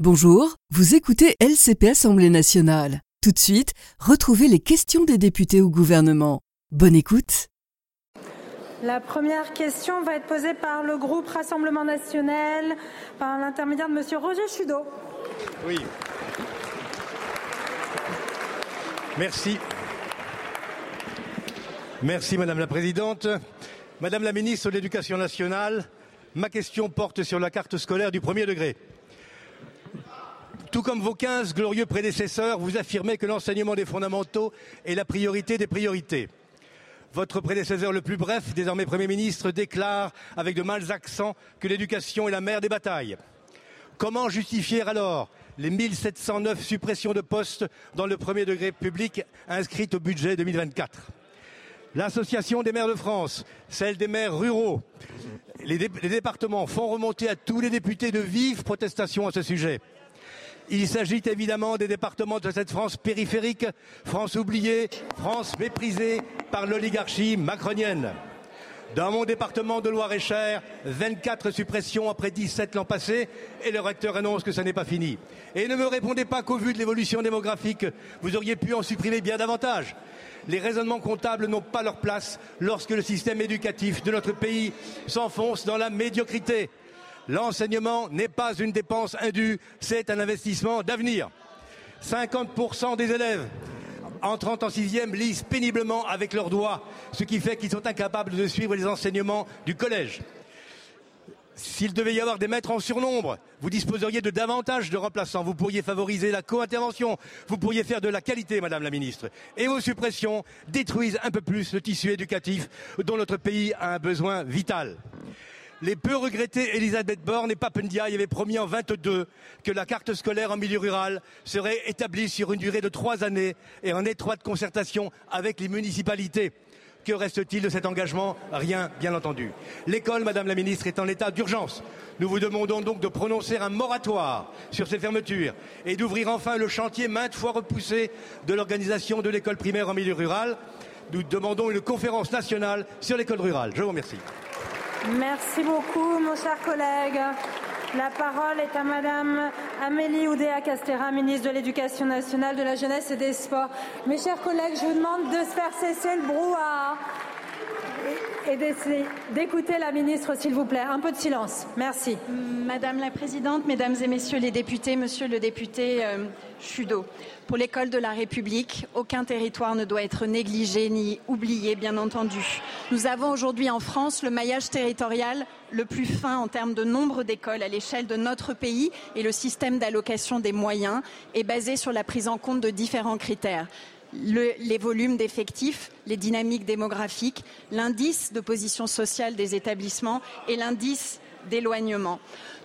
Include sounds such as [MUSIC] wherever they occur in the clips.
Bonjour, vous écoutez LCP Assemblée nationale. Tout de suite, retrouvez les questions des députés au gouvernement. Bonne écoute. La première question va être posée par le groupe Rassemblement national, par l'intermédiaire de Monsieur Roger Chudeau. Oui. Merci. Merci Madame la Présidente. Madame la Ministre de l'Éducation nationale, ma question porte sur la carte scolaire du premier degré. Tout comme vos 15 glorieux prédécesseurs, vous affirmez que l'enseignement des fondamentaux est la priorité des priorités. Votre prédécesseur le plus bref, désormais Premier ministre, déclare avec de mâles accents que l'éducation est la mère des batailles. Comment justifier alors les 1709 suppressions de postes dans le premier degré public inscrites au budget 2024 L'association des maires de France, celle des maires ruraux, les, les départements font remonter à tous les députés de vives protestations à ce sujet. Il s'agit évidemment des départements de cette France périphérique, France oubliée, France méprisée par l'oligarchie macronienne. Dans mon département de Loire-et-Cher, 24 suppressions après 17 l'an passé, et le recteur annonce que ça n'est pas fini. Et ne me répondez pas qu'au vu de l'évolution démographique, vous auriez pu en supprimer bien davantage. Les raisonnements comptables n'ont pas leur place lorsque le système éducatif de notre pays s'enfonce dans la médiocrité. L'enseignement n'est pas une dépense indue, c'est un investissement d'avenir. 50% des élèves entrant en sixième lisent péniblement avec leurs doigts, ce qui fait qu'ils sont incapables de suivre les enseignements du collège. S'il devait y avoir des maîtres en surnombre, vous disposeriez de davantage de remplaçants. Vous pourriez favoriser la co-intervention. Vous pourriez faire de la qualité, Madame la Ministre. Et vos suppressions détruisent un peu plus le tissu éducatif dont notre pays a un besoin vital. Les peu regrettés Elisabeth Borne et Papendiaï avaient promis en 22 que la carte scolaire en milieu rural serait établie sur une durée de trois années et en étroite concertation avec les municipalités. Que reste-t-il de cet engagement? Rien, bien entendu. L'école, Madame la Ministre, est en état d'urgence. Nous vous demandons donc de prononcer un moratoire sur ces fermetures et d'ouvrir enfin le chantier maintes fois repoussé de l'organisation de l'école primaire en milieu rural. Nous demandons une conférence nationale sur l'école rurale. Je vous remercie. Merci beaucoup, mon cher collègue. La parole est à Madame Amélie Oudéa-Castéra, ministre de l'Éducation nationale, de la jeunesse et des sports. Mes chers collègues, je vous demande de se faire cesser le brouhaha et la ministre, s'il vous plaît. Un peu de silence. Merci. Madame la Présidente, Mesdames et Messieurs les députés, Monsieur le député euh, pour l'école de la République, aucun territoire ne doit être négligé ni oublié, bien entendu. Nous avons aujourd'hui en France le maillage territorial le plus fin en termes de nombre d'écoles à l'échelle de notre pays et le système d'allocation des moyens est basé sur la prise en compte de différents critères le, les volumes d'effectifs, les dynamiques démographiques, l'indice de position sociale des établissements et l'indice d'éloignement.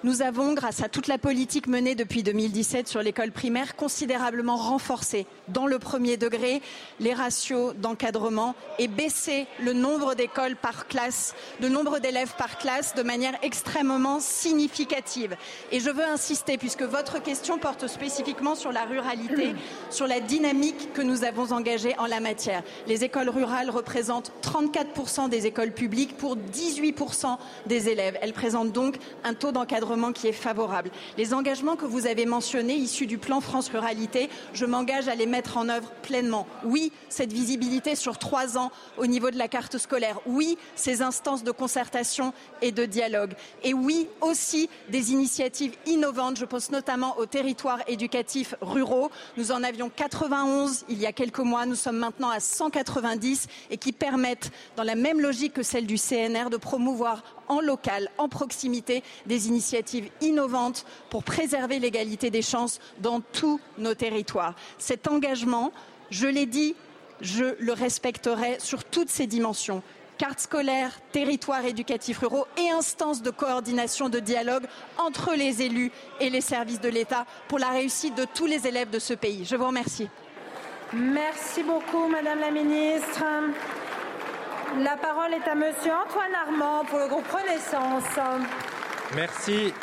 Nous avons, grâce à toute la politique menée depuis 2017 sur l'école primaire, considérablement renforcé dans le premier degré les ratios d'encadrement et baissé le nombre d'écoles par classe, le nombre d'élèves par classe de manière extrêmement significative. Et je veux insister, puisque votre question porte spécifiquement sur la ruralité, [CLEARS THROAT] sur la dynamique que nous avons engagée en la matière. Les écoles rurales représentent 34% des écoles publiques pour 18% des élèves. Elles présentent donc un taux d'encadrement qui est favorable. Les engagements que vous avez mentionnés, issus du plan France Ruralité, je m'engage à les mettre en œuvre pleinement. Oui, cette visibilité sur trois ans au niveau de la carte scolaire. Oui, ces instances de concertation et de dialogue. Et oui, aussi des initiatives innovantes. Je pense notamment aux territoires éducatifs ruraux. Nous en avions 91 il y a quelques mois. Nous sommes maintenant à 190 et qui permettent, dans la même logique que celle du CNR, de promouvoir en local, en proximité, des initiatives innovantes pour préserver l'égalité des chances dans tous nos territoires. Cet engagement, je l'ai dit, je le respecterai sur toutes ces dimensions carte scolaire, territoires éducatifs ruraux et instances de coordination, de dialogue entre les élus et les services de l'État pour la réussite de tous les élèves de ce pays. Je vous remercie. Merci beaucoup, Madame la Ministre. La parole est à Monsieur Antoine Armand pour le groupe Renaissance. Merci.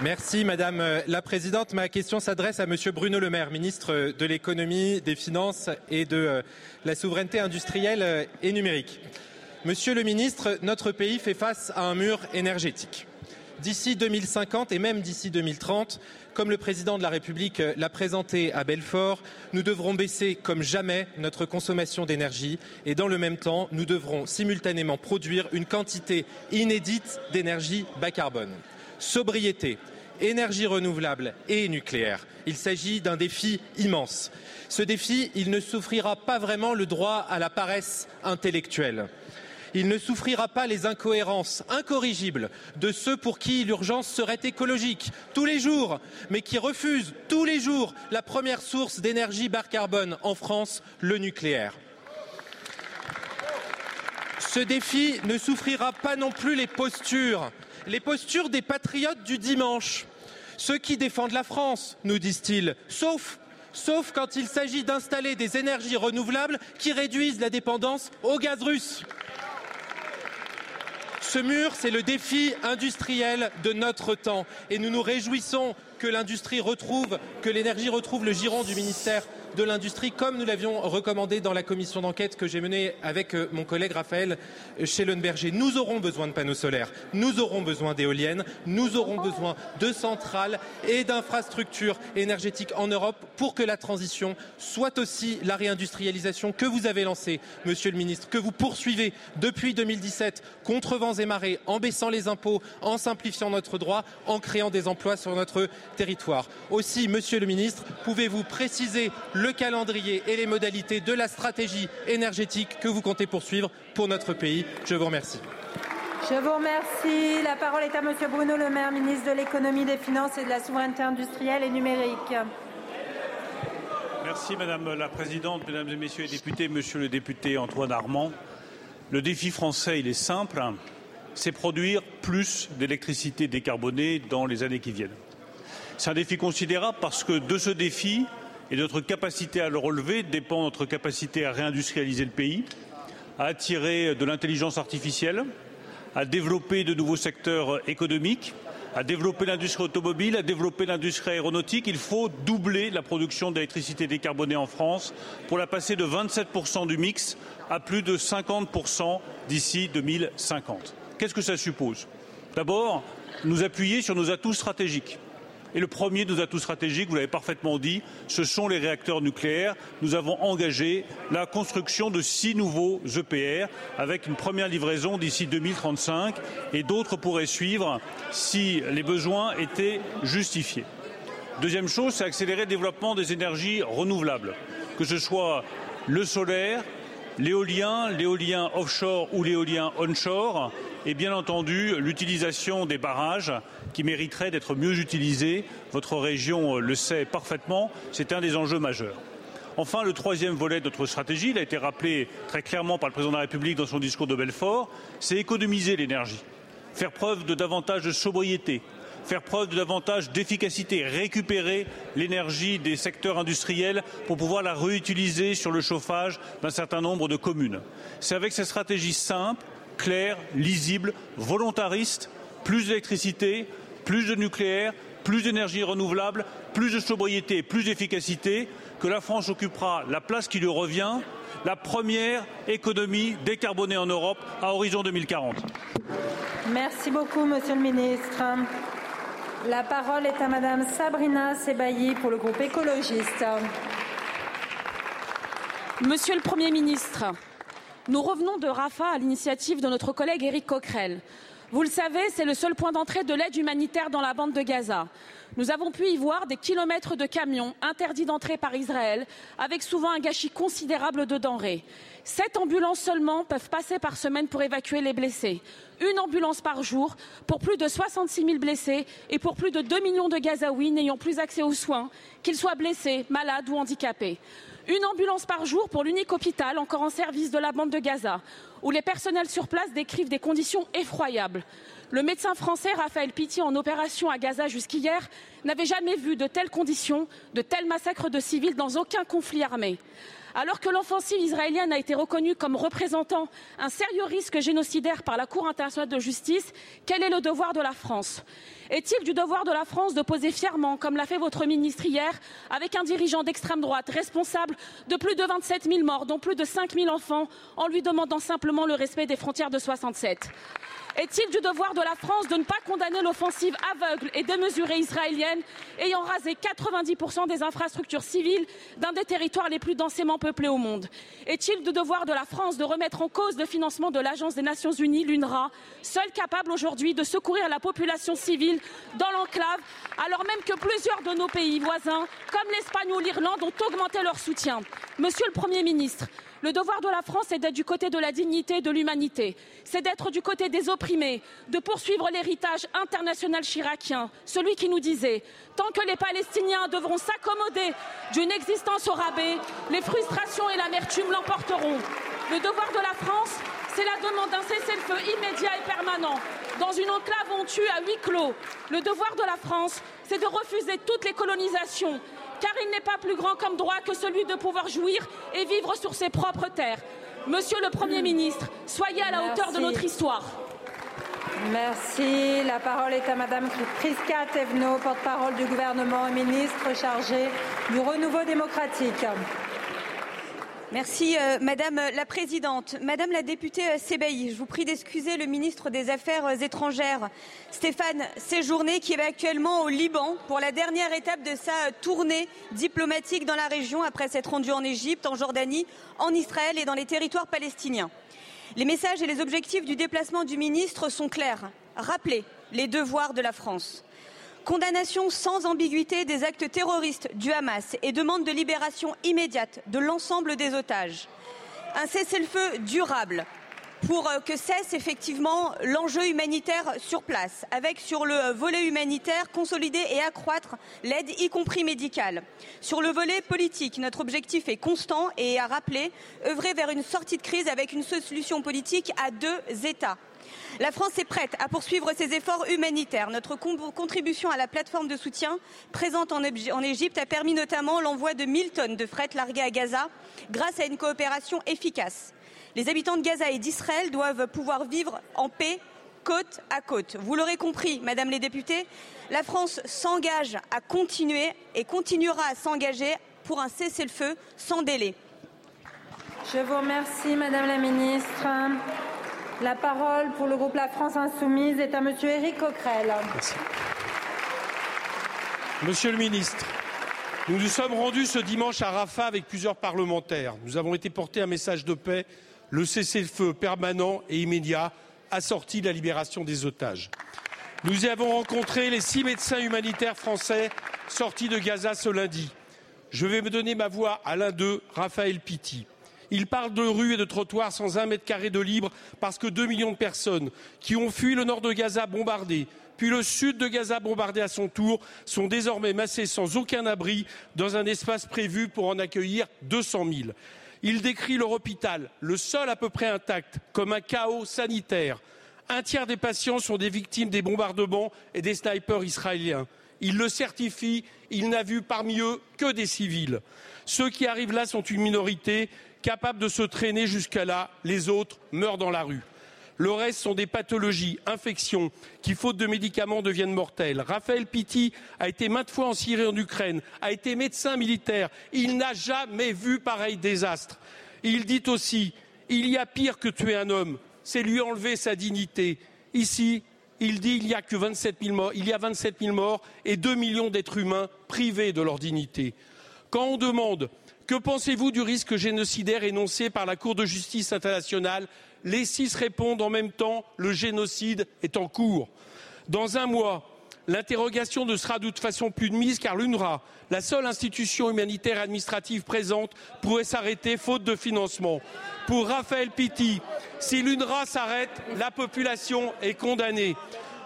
Merci Madame la Présidente. Ma question s'adresse à Monsieur Bruno Le Maire, ministre de l'économie, des finances et de la souveraineté industrielle et numérique. Monsieur le ministre, notre pays fait face à un mur énergétique. d'ici 2050 et même d'ici 2030, comme le président de la République l'a présenté à Belfort, nous devrons baisser comme jamais notre consommation d'énergie et dans le même temps, nous devrons simultanément produire une quantité inédite d'énergie bas carbone. Sobriété, énergie renouvelable et nucléaire. Il s'agit d'un défi immense. Ce défi, il ne souffrira pas vraiment le droit à la paresse intellectuelle. Il ne souffrira pas les incohérences incorrigibles de ceux pour qui l'urgence serait écologique tous les jours, mais qui refusent tous les jours la première source d'énergie bas carbone en France, le nucléaire. Ce défi ne souffrira pas non plus les postures, les postures des patriotes du dimanche, ceux qui défendent la France, nous disent-ils, sauf sauf quand il s'agit d'installer des énergies renouvelables qui réduisent la dépendance au gaz russe. Ce mur, c'est le défi industriel de notre temps. Et nous nous réjouissons que l'industrie retrouve, que l'énergie retrouve le giron du ministère de l'industrie, comme nous l'avions recommandé dans la commission d'enquête que j'ai menée avec euh, mon collègue Raphaël Schellenberger. Nous aurons besoin de panneaux solaires, nous aurons besoin d'éoliennes, nous aurons besoin de centrales et d'infrastructures énergétiques en Europe pour que la transition soit aussi la réindustrialisation que vous avez lancée, Monsieur le Ministre, que vous poursuivez depuis 2017 contre vents et marées, en baissant les impôts, en simplifiant notre droit, en créant des emplois sur notre territoire. Aussi, Monsieur le Ministre, pouvez-vous préciser le calendrier et les modalités de la stratégie énergétique que vous comptez poursuivre pour notre pays. Je vous remercie. Je vous remercie. La parole est à Monsieur Bruno Le Maire, ministre de l'économie, des finances et de la souveraineté industrielle et numérique. Merci Madame la Présidente, Mesdames et Messieurs les députés, Monsieur le député Antoine Armand. Le défi français, il est simple, c'est produire plus d'électricité décarbonée dans les années qui viennent. C'est un défi considérable parce que de ce défi, et notre capacité à le relever dépend notre capacité à réindustrialiser le pays, à attirer de l'intelligence artificielle, à développer de nouveaux secteurs économiques, à développer l'industrie automobile, à développer l'industrie aéronautique. Il faut doubler la production d'électricité décarbonée en France pour la passer de 27% du mix à plus de 50% d'ici 2050. Qu'est-ce que ça suppose? D'abord, nous appuyer sur nos atouts stratégiques. Et le premier de nos atouts stratégiques, vous l'avez parfaitement dit, ce sont les réacteurs nucléaires. Nous avons engagé la construction de six nouveaux EPR avec une première livraison d'ici 2035 et d'autres pourraient suivre si les besoins étaient justifiés. Deuxième chose, c'est accélérer le développement des énergies renouvelables, que ce soit le solaire, l'éolien, l'éolien offshore ou l'éolien onshore et bien entendu l'utilisation des barrages qui mériteraient d'être mieux utilisés. Votre région le sait parfaitement, c'est un des enjeux majeurs. Enfin, le troisième volet de notre stratégie, il a été rappelé très clairement par le président de la République dans son discours de Belfort, c'est économiser l'énergie, faire preuve de davantage de sobriété, faire preuve de davantage d'efficacité, récupérer l'énergie des secteurs industriels pour pouvoir la réutiliser sur le chauffage d'un certain nombre de communes. C'est avec cette stratégie simple clair, lisible, volontariste, plus d'électricité, plus de nucléaire, plus d'énergie renouvelable, plus de sobriété, plus d'efficacité, que la France occupera la place qui lui revient, la première économie décarbonée en Europe à horizon 2040. Merci beaucoup, Monsieur le Ministre. La parole est à Madame Sabrina Sebailly pour le groupe écologiste. Monsieur le Premier ministre, nous revenons de Rafah à l'initiative de notre collègue Éric Coquerel. Vous le savez, c'est le seul point d'entrée de l'aide humanitaire dans la bande de Gaza. Nous avons pu y voir des kilomètres de camions interdits d'entrée par Israël, avec souvent un gâchis considérable de denrées. Sept ambulances seulement peuvent passer par semaine pour évacuer les blessés. Une ambulance par jour pour plus de 66 000 blessés et pour plus de 2 millions de Gazaouis n'ayant plus accès aux soins, qu'ils soient blessés, malades ou handicapés. Une ambulance par jour pour l'unique hôpital encore en service de la bande de Gaza, où les personnels sur place décrivent des conditions effroyables. Le médecin français Raphaël Pitti, en opération à Gaza jusqu'hier, n'avait jamais vu de telles conditions, de tels massacres de civils dans aucun conflit armé. Alors que l'offensive israélienne a été reconnue comme représentant un sérieux risque génocidaire par la Cour internationale de justice, quel est le devoir de la France? Est-il du devoir de la France de poser fièrement, comme l'a fait votre ministre hier, avec un dirigeant d'extrême droite responsable de plus de 27 000 morts, dont plus de 5 000 enfants, en lui demandant simplement le respect des frontières de 67 est-il du devoir de la France de ne pas condamner l'offensive aveugle et démesurée israélienne ayant rasé 90% des infrastructures civiles d'un des territoires les plus densément peuplés au monde? Est-il du devoir de la France de remettre en cause le financement de l'Agence des Nations Unies, l'UNRWA, seule capable aujourd'hui de secourir la population civile dans l'enclave, alors même que plusieurs de nos pays voisins, comme l'Espagne ou l'Irlande, ont augmenté leur soutien Monsieur le Premier ministre, le devoir de la France est d'être du côté de la dignité et de l'humanité. C'est d'être du côté des opprimés, de poursuivre l'héritage international chiracien, celui qui nous disait Tant que les Palestiniens devront s'accommoder d'une existence au rabais, les frustrations et l'amertume l'emporteront. Le devoir de la France, c'est la demande d'un cessez-le-feu immédiat et permanent. Dans une enclave on tue à huis clos, le devoir de la France, c'est de refuser toutes les colonisations car il n'est pas plus grand comme droit que celui de pouvoir jouir et vivre sur ses propres terres. Monsieur le Premier ministre, soyez à la hauteur de notre histoire. Merci. La parole est à Madame Priska Tevno, porte-parole du gouvernement et ministre chargée du renouveau démocratique. Merci euh, Madame la Présidente. Madame la députée euh, Sébaï, je vous prie d'excuser le ministre des Affaires euh, étrangères, Stéphane Séjourné, qui est actuellement au Liban pour la dernière étape de sa tournée diplomatique dans la région après s'être rendu en Égypte, en Jordanie, en Israël et dans les territoires palestiniens. Les messages et les objectifs du déplacement du ministre sont clairs. Rappeler les devoirs de la France Condamnation sans ambiguïté des actes terroristes du Hamas et demande de libération immédiate de l'ensemble des otages. Un cessez-le-feu durable pour euh, que cesse effectivement l'enjeu humanitaire sur place, avec sur le volet humanitaire consolider et accroître l'aide, y compris médicale. Sur le volet politique, notre objectif est constant et à rappeler, œuvrer vers une sortie de crise avec une solution politique à deux États la France est prête à poursuivre ses efforts humanitaires. Notre contribution à la plateforme de soutien présente en Égypte a permis notamment l'envoi de 1000 tonnes de fret larguées à Gaza grâce à une coopération efficace. Les habitants de Gaza et d'Israël doivent pouvoir vivre en paix côte à côte. Vous l'aurez compris, Madame les députés, la France s'engage à continuer et continuera à s'engager pour un cessez-le-feu sans délai. Je vous remercie, Madame la Ministre. La parole pour le groupe La France Insoumise est à Monsieur Éric Coquerel. Monsieur le ministre, nous nous sommes rendus ce dimanche à Rafah avec plusieurs parlementaires. Nous avons été porter un message de paix, le cessez-le-feu permanent et immédiat, assorti de la libération des otages. Nous y avons rencontré les six médecins humanitaires français sortis de Gaza ce lundi. Je vais me donner ma voix à l'un d'eux, Raphaël Pitti. Il parle de rues et de trottoirs sans un mètre carré de libre parce que deux millions de personnes qui ont fui le nord de Gaza bombardé, puis le sud de Gaza bombardé à son tour, sont désormais massés sans aucun abri dans un espace prévu pour en accueillir 200 000. Il décrit leur hôpital, le sol à peu près intact, comme un chaos sanitaire. Un tiers des patients sont des victimes des bombardements et des snipers israéliens. Il le certifie, il n'a vu parmi eux que des civils. Ceux qui arrivent là sont une minorité capables de se traîner jusqu'à là, les autres meurent dans la rue. Le reste sont des pathologies, infections, qui, faute de médicaments, deviennent mortelles. Raphaël Pitti a été maintes fois en Syrie et en Ukraine, a été médecin militaire. Il n'a jamais vu pareil désastre. Il dit aussi il y a pire que tuer un homme, c'est lui enlever sa dignité. Ici, il dit il y a que 27 000 morts, il y a 27 000 morts et 2 millions d'êtres humains privés de leur dignité. Quand on demande que pensez-vous du risque génocidaire énoncé par la Cour de justice internationale? Les six répondent en même temps le génocide est en cours. Dans un mois, l'interrogation ne sera de toute façon plus de mise car l'UNRWA, la seule institution humanitaire administrative présente, pourrait s'arrêter faute de financement. Pour Raphaël Pitti, si l'UNRWA s'arrête, la population est condamnée.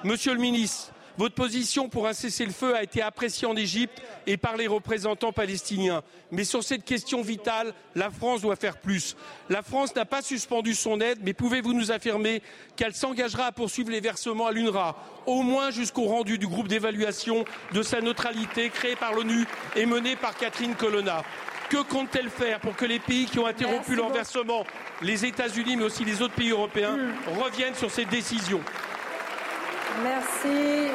Monsieur le ministre, votre position pour un cessez-le-feu a été appréciée en Égypte et par les représentants palestiniens. Mais sur cette question vitale, la France doit faire plus. La France n'a pas suspendu son aide, mais pouvez-vous nous affirmer qu'elle s'engagera à poursuivre les versements à l'UNRWA, au moins jusqu'au rendu du groupe d'évaluation de sa neutralité créé par l'ONU et mené par Catherine Colonna? Que compte-t-elle faire pour que les pays qui ont interrompu leur versement, les États-Unis mais aussi les autres pays européens, hmm. reviennent sur cette décision Merci.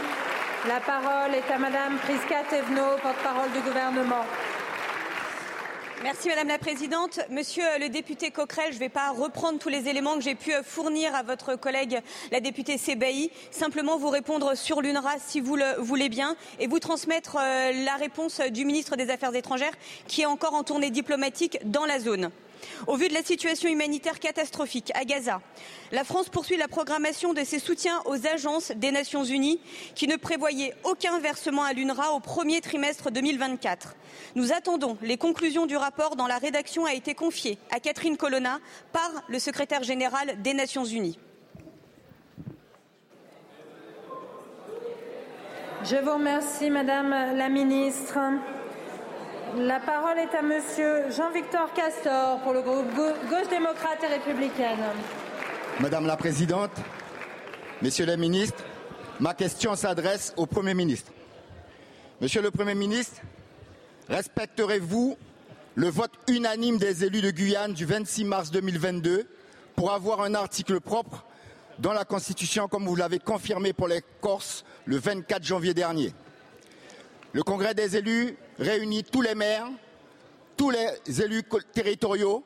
La parole est à Madame Priska Thévenot, porte-parole du gouvernement. Merci Madame la Présidente. Monsieur le député Coquerel, je ne vais pas reprendre tous les éléments que j'ai pu fournir à votre collègue la députée Sébaï. Simplement vous répondre sur l'UNRWA si vous le voulez bien et vous transmettre euh, la réponse du ministre des Affaires étrangères qui est encore en tournée diplomatique dans la zone. Au vu de la situation humanitaire catastrophique à Gaza, la France poursuit la programmation de ses soutiens aux agences des Nations Unies qui ne prévoyaient aucun versement à l'UNRWA au premier trimestre 2024. Nous attendons les conclusions du rapport dont la rédaction a été confiée à Catherine Colonna par le secrétaire général des Nations Unies. Je vous remercie, Madame la Ministre. La parole est à Monsieur Jean-Victor Castor pour le groupe Gauche démocrate et républicaine. Madame la Présidente, Messieurs les ministres, ma question s'adresse au Premier ministre. Monsieur le Premier ministre, respecterez-vous le vote unanime des élus de Guyane du 26 mars 2022 pour avoir un article propre dans la Constitution comme vous l'avez confirmé pour les Corses le 24 janvier dernier? Le Congrès des élus réunit tous les maires, tous les élus territoriaux,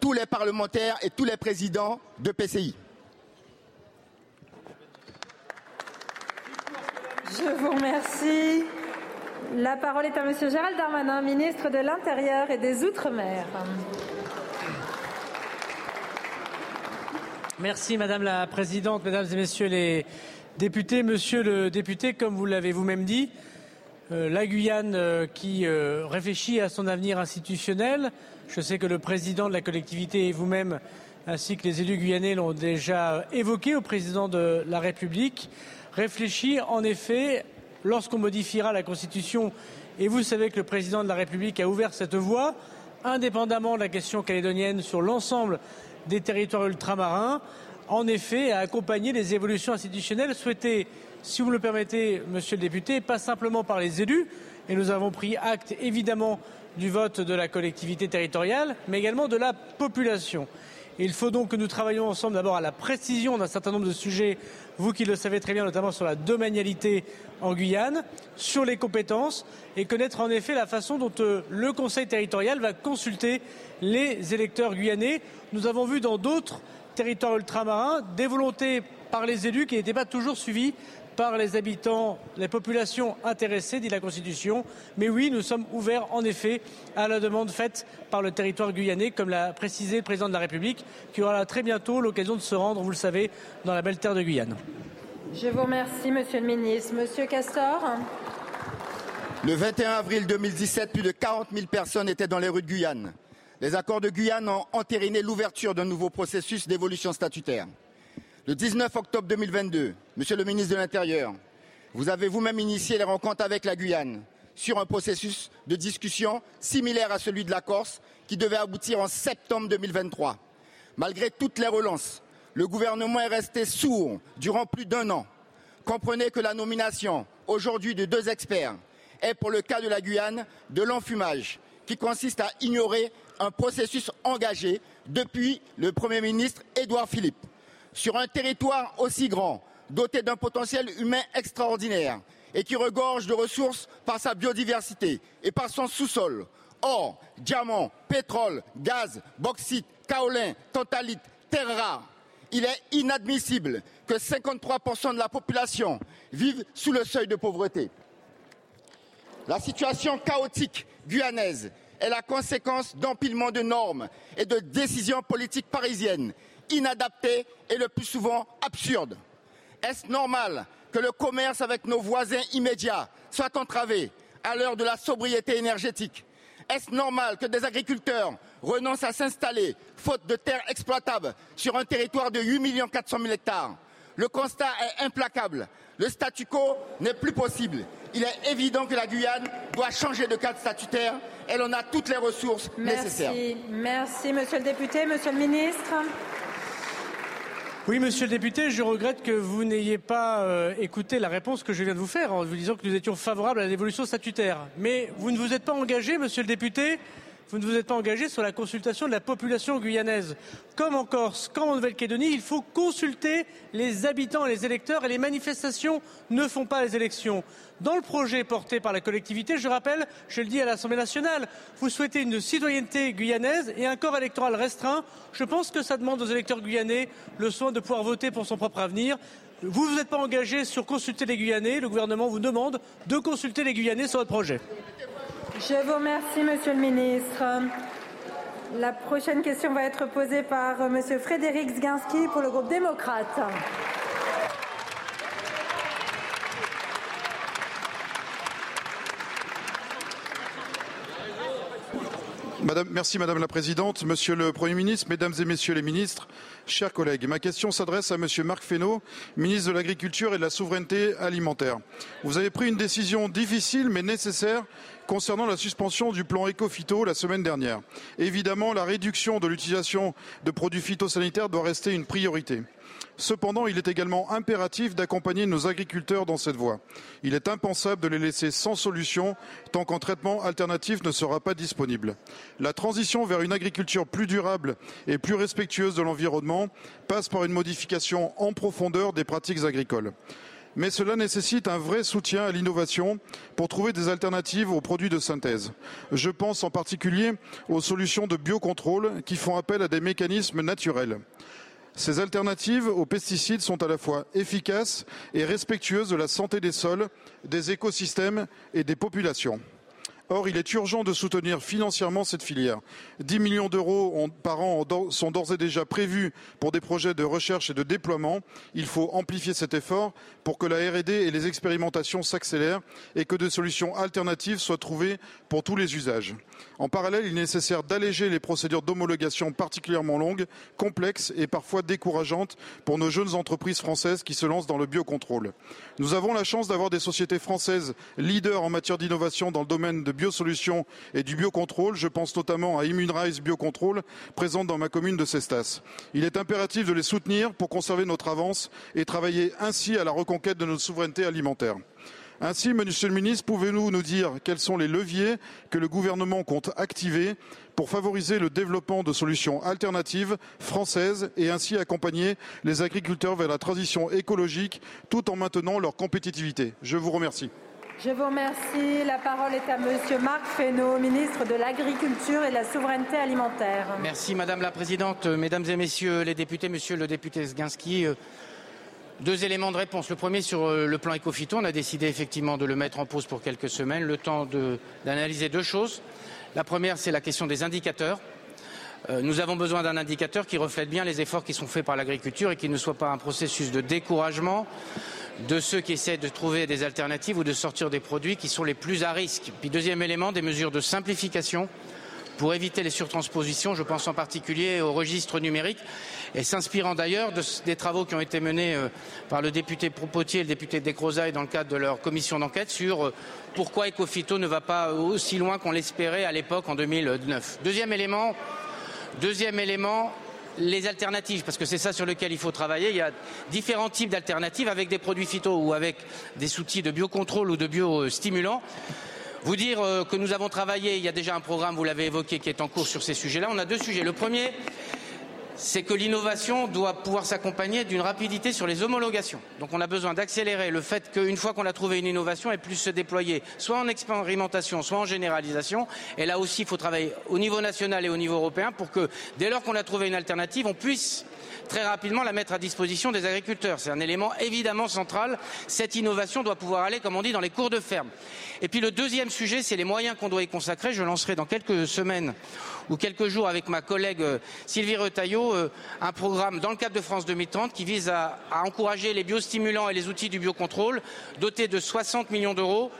tous les parlementaires et tous les présidents de PCI. Je vous remercie. La parole est à Monsieur Gérald Darmanin, ministre de l'Intérieur et des Outre-mer. Merci Madame la Présidente, Mesdames et Messieurs les députés. Monsieur le député, comme vous l'avez vous-même dit, euh, la Guyane euh, qui euh, réfléchit à son avenir institutionnel. Je sais que le président de la collectivité et vous-même, ainsi que les élus guyanais, l'ont déjà évoqué au président de la République. Réfléchit en effet, lorsqu'on modifiera la Constitution, et vous savez que le président de la République a ouvert cette voie, indépendamment de la question calédonienne sur l'ensemble des territoires ultramarins, en effet, à accompagner les évolutions institutionnelles souhaitées si vous me le permettez, monsieur le député, pas simplement par les élus, et nous avons pris acte évidemment du vote de la collectivité territoriale, mais également de la population. Il faut donc que nous travaillions ensemble d'abord à la précision d'un certain nombre de sujets, vous qui le savez très bien, notamment sur la domanialité en Guyane, sur les compétences et connaître en effet la façon dont euh, le Conseil territorial va consulter les électeurs guyanais. Nous avons vu dans d'autres territoires ultramarins des volontés par les élus qui n'étaient pas toujours suivies par les habitants, les populations intéressées, dit la Constitution. Mais oui, nous sommes ouverts en effet à la demande faite par le territoire guyanais, comme l'a précisé le président de la République, qui aura très bientôt l'occasion de se rendre, vous le savez, dans la belle terre de Guyane. Je vous remercie, Monsieur le Ministre. Monsieur Castor. Le 21 avril 2017, plus de 40 000 personnes étaient dans les rues de Guyane. Les accords de Guyane ont entériné l'ouverture d'un nouveau processus d'évolution statutaire. Le 19 octobre 2022, Monsieur le ministre de l'Intérieur, vous avez vous-même initié les rencontres avec la Guyane sur un processus de discussion similaire à celui de la Corse qui devait aboutir en septembre 2023. Malgré toutes les relances, le gouvernement est resté sourd durant plus d'un an. Comprenez que la nomination aujourd'hui de deux experts est pour le cas de la Guyane de l'enfumage qui consiste à ignorer un processus engagé depuis le Premier ministre Édouard Philippe sur un territoire aussi grand, doté d'un potentiel humain extraordinaire et qui regorge de ressources par sa biodiversité et par son sous-sol, or, diamants, pétrole, gaz, bauxite, kaolin, tantalite, terres rares, il est inadmissible que 53% de la population vive sous le seuil de pauvreté. La situation chaotique guyanaise est la conséquence d'empilement de normes et de décisions politiques parisiennes inadapté et le plus souvent absurde. Est-ce normal que le commerce avec nos voisins immédiats soit entravé à l'heure de la sobriété énergétique? Est-ce normal que des agriculteurs renoncent à s'installer, faute de terres exploitables, sur un territoire de 8 400 000 hectares? Le constat est implacable. Le statu quo n'est plus possible. Il est évident que la Guyane doit changer de cadre statutaire. Elle en a toutes les ressources nécessaires. Merci, monsieur le député. Monsieur le ministre. Oui, monsieur le député, je regrette que vous n'ayez pas euh, écouté la réponse que je viens de vous faire en vous disant que nous étions favorables à l'évolution statutaire. Mais vous ne vous êtes pas engagé, monsieur le député, vous ne vous êtes pas engagé sur la consultation de la population guyanaise. Comme en Corse, comme en Nouvelle-Calédonie, il faut consulter les habitants et les électeurs et les manifestations ne font pas les élections. Dans le projet porté par la collectivité, je rappelle, je le dis à l'Assemblée nationale, vous souhaitez une citoyenneté guyanaise et un corps électoral restreint. Je pense que ça demande aux électeurs guyanais le soin de pouvoir voter pour son propre avenir. Vous ne vous êtes pas engagé sur consulter les Guyanais. Le gouvernement vous demande de consulter les Guyanais sur votre projet. Je vous remercie, Monsieur le Ministre. La prochaine question va être posée par euh, Monsieur Frédéric Zginski pour le groupe démocrate. Madame, merci Madame la Présidente, Monsieur le Premier ministre, Mesdames et Messieurs les ministres, chers collègues. Ma question s'adresse à Monsieur Marc Fesneau, ministre de l'Agriculture et de la Souveraineté alimentaire. Vous avez pris une décision difficile mais nécessaire concernant la suspension du plan Ecofito la semaine dernière. Évidemment, la réduction de l'utilisation de produits phytosanitaires doit rester une priorité. Cependant, il est également impératif d'accompagner nos agriculteurs dans cette voie. Il est impensable de les laisser sans solution tant qu'un traitement alternatif ne sera pas disponible. La transition vers une agriculture plus durable et plus respectueuse de l'environnement passe par une modification en profondeur des pratiques agricoles mais cela nécessite un vrai soutien à l'innovation pour trouver des alternatives aux produits de synthèse. Je pense en particulier aux solutions de biocontrôle qui font appel à des mécanismes naturels. Ces alternatives aux pesticides sont à la fois efficaces et respectueuses de la santé des sols, des écosystèmes et des populations. Or, il est urgent de soutenir financièrement cette filière. 10 millions d'euros par an sont d'ores et déjà prévus pour des projets de recherche et de déploiement. Il faut amplifier cet effort pour que la R&D et les expérimentations s'accélèrent et que des solutions alternatives soient trouvées pour tous les usages. En parallèle, il est nécessaire d'alléger les procédures d'homologation particulièrement longues, complexes et parfois décourageantes pour nos jeunes entreprises françaises qui se lancent dans le biocontrôle. Nous avons la chance d'avoir des sociétés françaises leaders en matière d'innovation dans le domaine de biosolutions et du biocontrôle. Je pense notamment à Immunrise Biocontrol, présente dans ma commune de Cestas. Il est impératif de les soutenir pour conserver notre avance et travailler ainsi à la reconquête de notre souveraineté alimentaire. Ainsi, Monsieur le Ministre, pouvez-vous nous dire quels sont les leviers que le gouvernement compte activer pour favoriser le développement de solutions alternatives françaises et ainsi accompagner les agriculteurs vers la transition écologique tout en maintenant leur compétitivité? Je vous remercie. Je vous remercie. La parole est à Monsieur Marc Fesneau, ministre de l'Agriculture et de la Souveraineté alimentaire. Merci Madame la Présidente, Mesdames et Messieurs les députés, Monsieur le député Sginski. Euh, deux éléments de réponse. Le premier sur euh, le plan Ecofito, on a décidé effectivement de le mettre en pause pour quelques semaines, le temps d'analyser deux choses. La première, c'est la question des indicateurs. Euh, nous avons besoin d'un indicateur qui reflète bien les efforts qui sont faits par l'agriculture et qui ne soit pas un processus de découragement de ceux qui essaient de trouver des alternatives ou de sortir des produits qui sont les plus à risque. Puis deuxième élément, des mesures de simplification pour éviter les surtranspositions. Je pense en particulier au registre numérique et s'inspirant d'ailleurs des travaux qui ont été menés euh, par le député Propotier et le député Descrozaille dans le cadre de leur commission d'enquête sur euh, pourquoi Ecofito ne va pas aussi loin qu'on l'espérait à l'époque en 2009. Deuxième élément, deuxième élément, les alternatives, parce que c'est ça sur lequel il faut travailler. Il y a différents types d'alternatives avec des produits phyto ou avec des outils de biocontrôle ou de biostimulants. Vous dire euh, que nous avons travaillé, il y a déjà un programme, vous l'avez évoqué, qui est en cours sur ces sujets-là. On a deux sujets. Le premier, c'est que l'innovation doit pouvoir s'accompagner d'une rapidité sur les homologations. Donc on a besoin d'accélérer le fait qu'une fois qu'on a trouvé une innovation, elle puisse se déployer soit en expérimentation, soit en généralisation. Et là aussi, il faut travailler au niveau national et au niveau européen pour que dès lors qu'on a trouvé une alternative, on puisse très rapidement la mettre à disposition des agriculteurs. C'est un élément évidemment central. Cette innovation doit pouvoir aller, comme on dit, dans les cours de ferme. Et puis le deuxième sujet, c'est les moyens qu'on doit y consacrer. Je lancerai dans quelques semaines ou quelques jours avec ma collègue euh, Sylvie Retailleau euh, un programme dans le cadre de France 2030 qui vise à, à encourager les biostimulants et les outils du biocontrôle, doté de 60 millions d'euros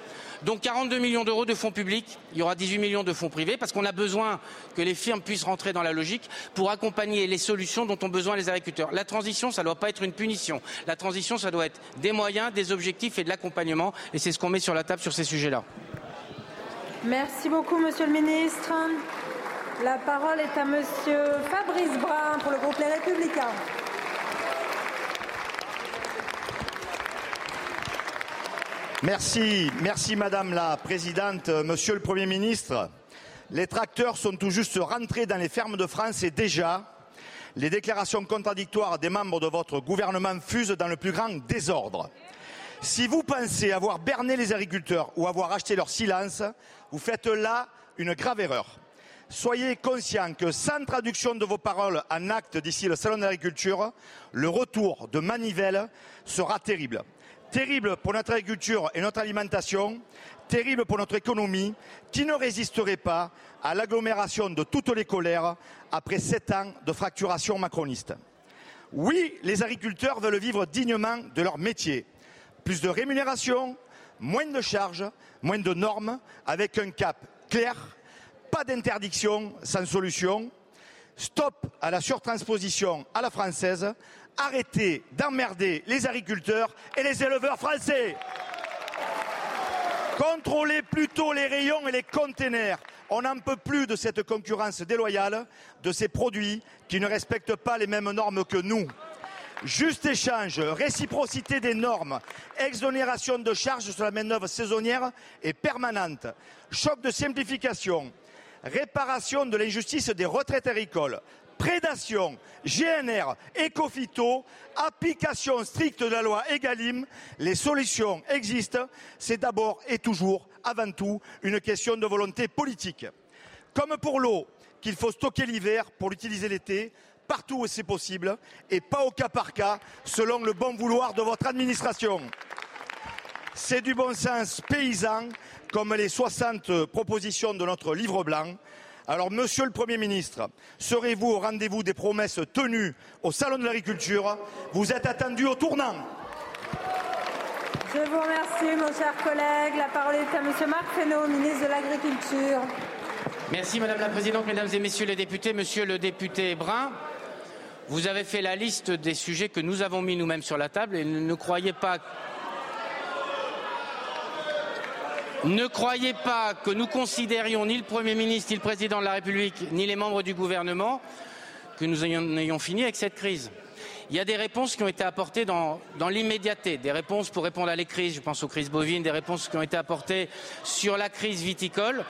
donc 42 millions d'euros de fonds publics, il y aura 18 millions de fonds privés, parce qu'on a besoin que les firmes puissent rentrer dans la logique pour accompagner les solutions dont ont besoin les agriculteurs. La transition, ça ne doit pas être une punition. La transition, ça doit être des moyens, des objectifs et de l'accompagnement. Et c'est ce qu'on met sur la table sur ces sujets-là. Merci beaucoup, Monsieur le Ministre. La parole est à Monsieur Fabrice Brun pour le groupe Les Républicains. Merci, Madame la Présidente, Monsieur le Premier ministre. Les tracteurs sont tout juste rentrés dans les fermes de France et déjà, les déclarations contradictoires des membres de votre gouvernement fusent dans le plus grand désordre. Si vous pensez avoir berné les agriculteurs ou avoir acheté leur silence, vous faites là une grave erreur. Soyez conscients que sans traduction de vos paroles en actes d'ici le salon de l'agriculture, le retour de manivelle sera terrible. Terrible pour notre agriculture et notre alimentation, terrible pour notre économie, qui ne résisterait pas à l'agglomération de toutes les colères après sept ans de fracturation macroniste. Oui, les agriculteurs veulent vivre dignement de leur métier. Plus de rémunération, moins de charges, moins de normes, avec un cap clair, pas d'interdiction sans solution. Stop à la surtransposition à la française. Arrêtez d'emmerder les agriculteurs et les éleveurs français. Contrôlez plutôt les rayons et les containers. On n'en peut plus de cette concurrence déloyale de ces produits qui ne respectent pas les mêmes normes que nous. Juste échange, réciprocité des normes, exonération de charges sur la main-d'œuvre saisonnière et permanente, choc de simplification, réparation de l'injustice des retraites agricoles, prédation, GNR, écophyto, application stricte de la loi Egalim, les solutions existent. C'est d'abord et toujours, avant tout, une question de volonté politique. Comme pour l'eau, qu'il faut stocker l'hiver pour l'utiliser l'été, partout où c'est possible, et pas au cas par cas, selon le bon vouloir de votre administration. C'est du bon sens paysan, comme les 60 propositions de notre livre blanc. Alors, Monsieur le Premier ministre, serez-vous au rendez-vous des promesses tenues au Salon de l'agriculture Vous êtes attendu au tournant. Je vous remercie, mon cher collègue. La parole est à Monsieur Marc Fesneau, ministre de l'Agriculture. Merci Madame la Présidente, Mesdames et Messieurs les députés, Monsieur le député Brun. Vous avez fait la liste des sujets que nous avons mis nous-mêmes sur la table et ne croyez pas ne croyez pas que nous considérions ni le Premier ministre, ni le Président de la République, ni les membres du gouvernement que nous ayons, fini avec cette crise. Il y a des réponses qui ont été apportées dans, dans l'immédiateté, des réponses pour répondre à les crises, je pense aux crises bovines, des réponses qui ont été apportées sur la crise viticole.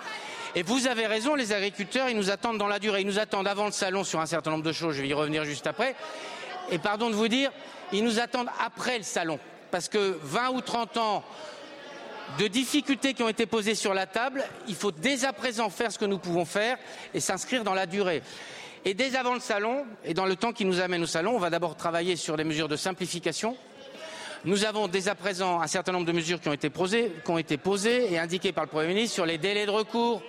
Et vous avez raison, les agriculteurs, ils nous attendent dans la durée. Ils nous attendent avant le salon sur un certain nombre de choses, je vais y revenir juste après. Et pardon de vous dire, ils nous attendent après le salon. Parce que 20 ou 30 ans de difficultés qui ont été posées sur la table, il faut dès à présent faire ce que nous pouvons faire et s'inscrire dans la durée. Et dès avant le salon, et dans le temps qui nous amène au salon, on va d'abord travailler sur des mesures de simplification. Nous avons dès à présent un certain nombre de mesures qui ont été posées, qui ont été posées et indiquées par le Premier ministre sur les délais de recours,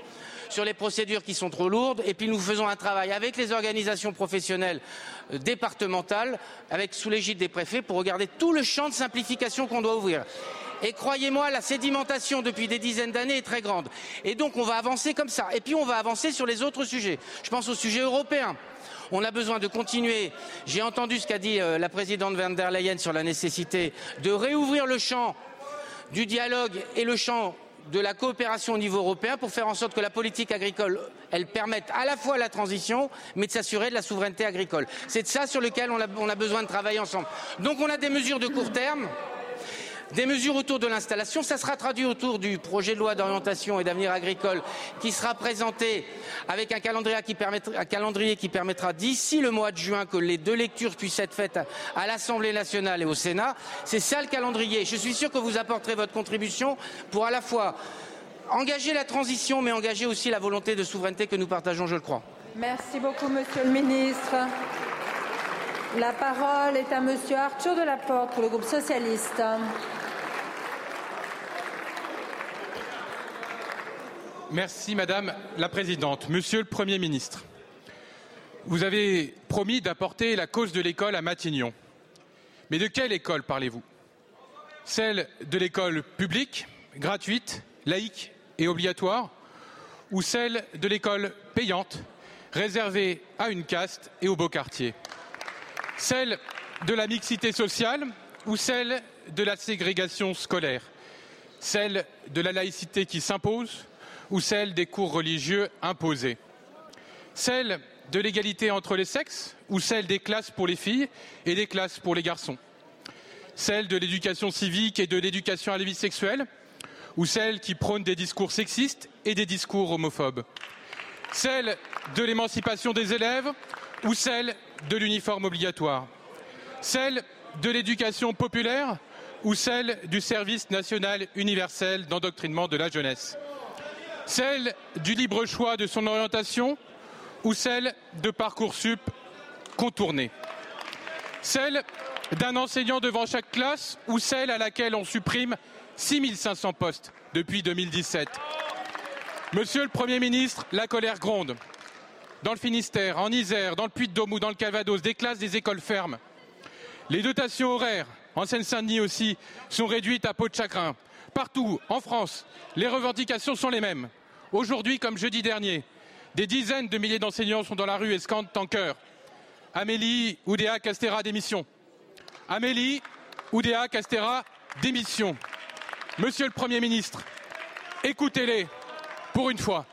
sur les procédures qui sont trop lourdes. Et puis nous faisons un travail avec les organisations professionnelles euh, départementales, avec sous l'égide des préfets, pour regarder tout le champ de simplification qu'on doit ouvrir. Et croyez-moi, la sédimentation depuis des dizaines d'années est très grande. Et donc on va avancer comme ça. Et puis on va avancer sur les autres sujets. Je pense au sujet européen. On a besoin de continuer. J'ai entendu ce qu'a dit euh, la présidente van der Leyen sur la nécessité de réouvrir le champ du dialogue et le champ de la coopération au niveau européen pour faire en sorte que la politique agricole permette à la fois la transition mais de s'assurer de la souveraineté agricole. C'est de ça sur lequel on a besoin de travailler ensemble. Donc on a des mesures de court terme des mesures autour de l'installation. Ça sera traduit autour du projet de loi d'orientation et d'avenir agricole qui sera présenté avec un calendrier qui permettra, un calendrier qui permettra d'ici le mois de juin que les deux lectures puissent être faites à l'Assemblée nationale et au Sénat. C'est ça le calendrier. Je suis sûr que vous apporterez votre contribution pour à la fois engager la transition mais engager aussi la volonté de souveraineté que nous partageons, je le crois. Merci beaucoup, Monsieur le Ministre. La parole est à Monsieur Arthur Delaporte pour le groupe socialiste. Merci Madame la Présidente. Monsieur le Premier ministre, vous avez promis d'apporter la cause de l'école à Matignon. Mais de quelle école parlez-vous? Celle de l'école publique, gratuite, laïque et obligatoire ou celle de l'école payante, réservée à une caste et au beau quartier? Celle de la mixité sociale ou celle de la ségrégation scolaire? Celle de la laïcité qui s'impose ou celle des cours religieux imposés. Celle de l'égalité entre les sexes ou celle des classes pour les filles et des classes pour les garçons. Celle de l'éducation civique et de l'éducation à la vie sexuelle ou celle qui prône des discours sexistes et des discours homophobes. Celle de l'émancipation des élèves ou celle de l'uniforme obligatoire. Celle de l'éducation populaire ou celle du service national universel d'endoctrinement de la jeunesse Celle du libre choix de son orientation ou celle de Parcoursup contourné? Celle d'un enseignant devant chaque classe ou celle à laquelle on supprime 6500 postes depuis 2017 Monsieur le Premier ministre, la colère gronde. Dans le Finistère, en Isère, dans le Puy-de-Dôme ou dans le Calvados, des classes, des écoles ferment. Les dotations horaires, en Seine-Saint-Denis aussi, sont réduites à peau de chagrin. Partout, en France, les revendications sont les mêmes. Aujourd'hui, comme jeudi dernier, des dizaines de milliers d'enseignants sont dans la rue et scandent en chœur. Amélie Oudéa Castera démission. Amélie Oudéa Castera démission. Monsieur le Premier ministre, écoutez-les pour une fois.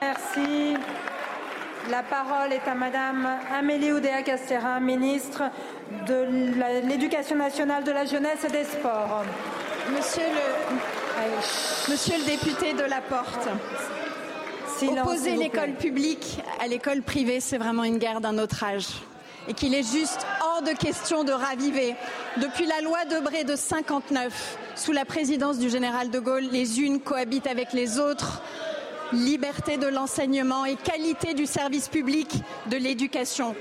Merci. La parole est à Madame Amélie Oudéa Castera, ministre de l'Éducation nationale, de la jeunesse et des sports. Monsieur le, Monsieur le député de la Porte, opposer l'école publique à l'école privée, c'est vraiment une guerre d'un autre âge. Et qu'il est juste hors de question de raviver. Depuis la loi Debré de 59, sous la présidence du général de Gaulle, les unes cohabitent avec les autres liberté de l'enseignement et qualité du service public de l'éducation.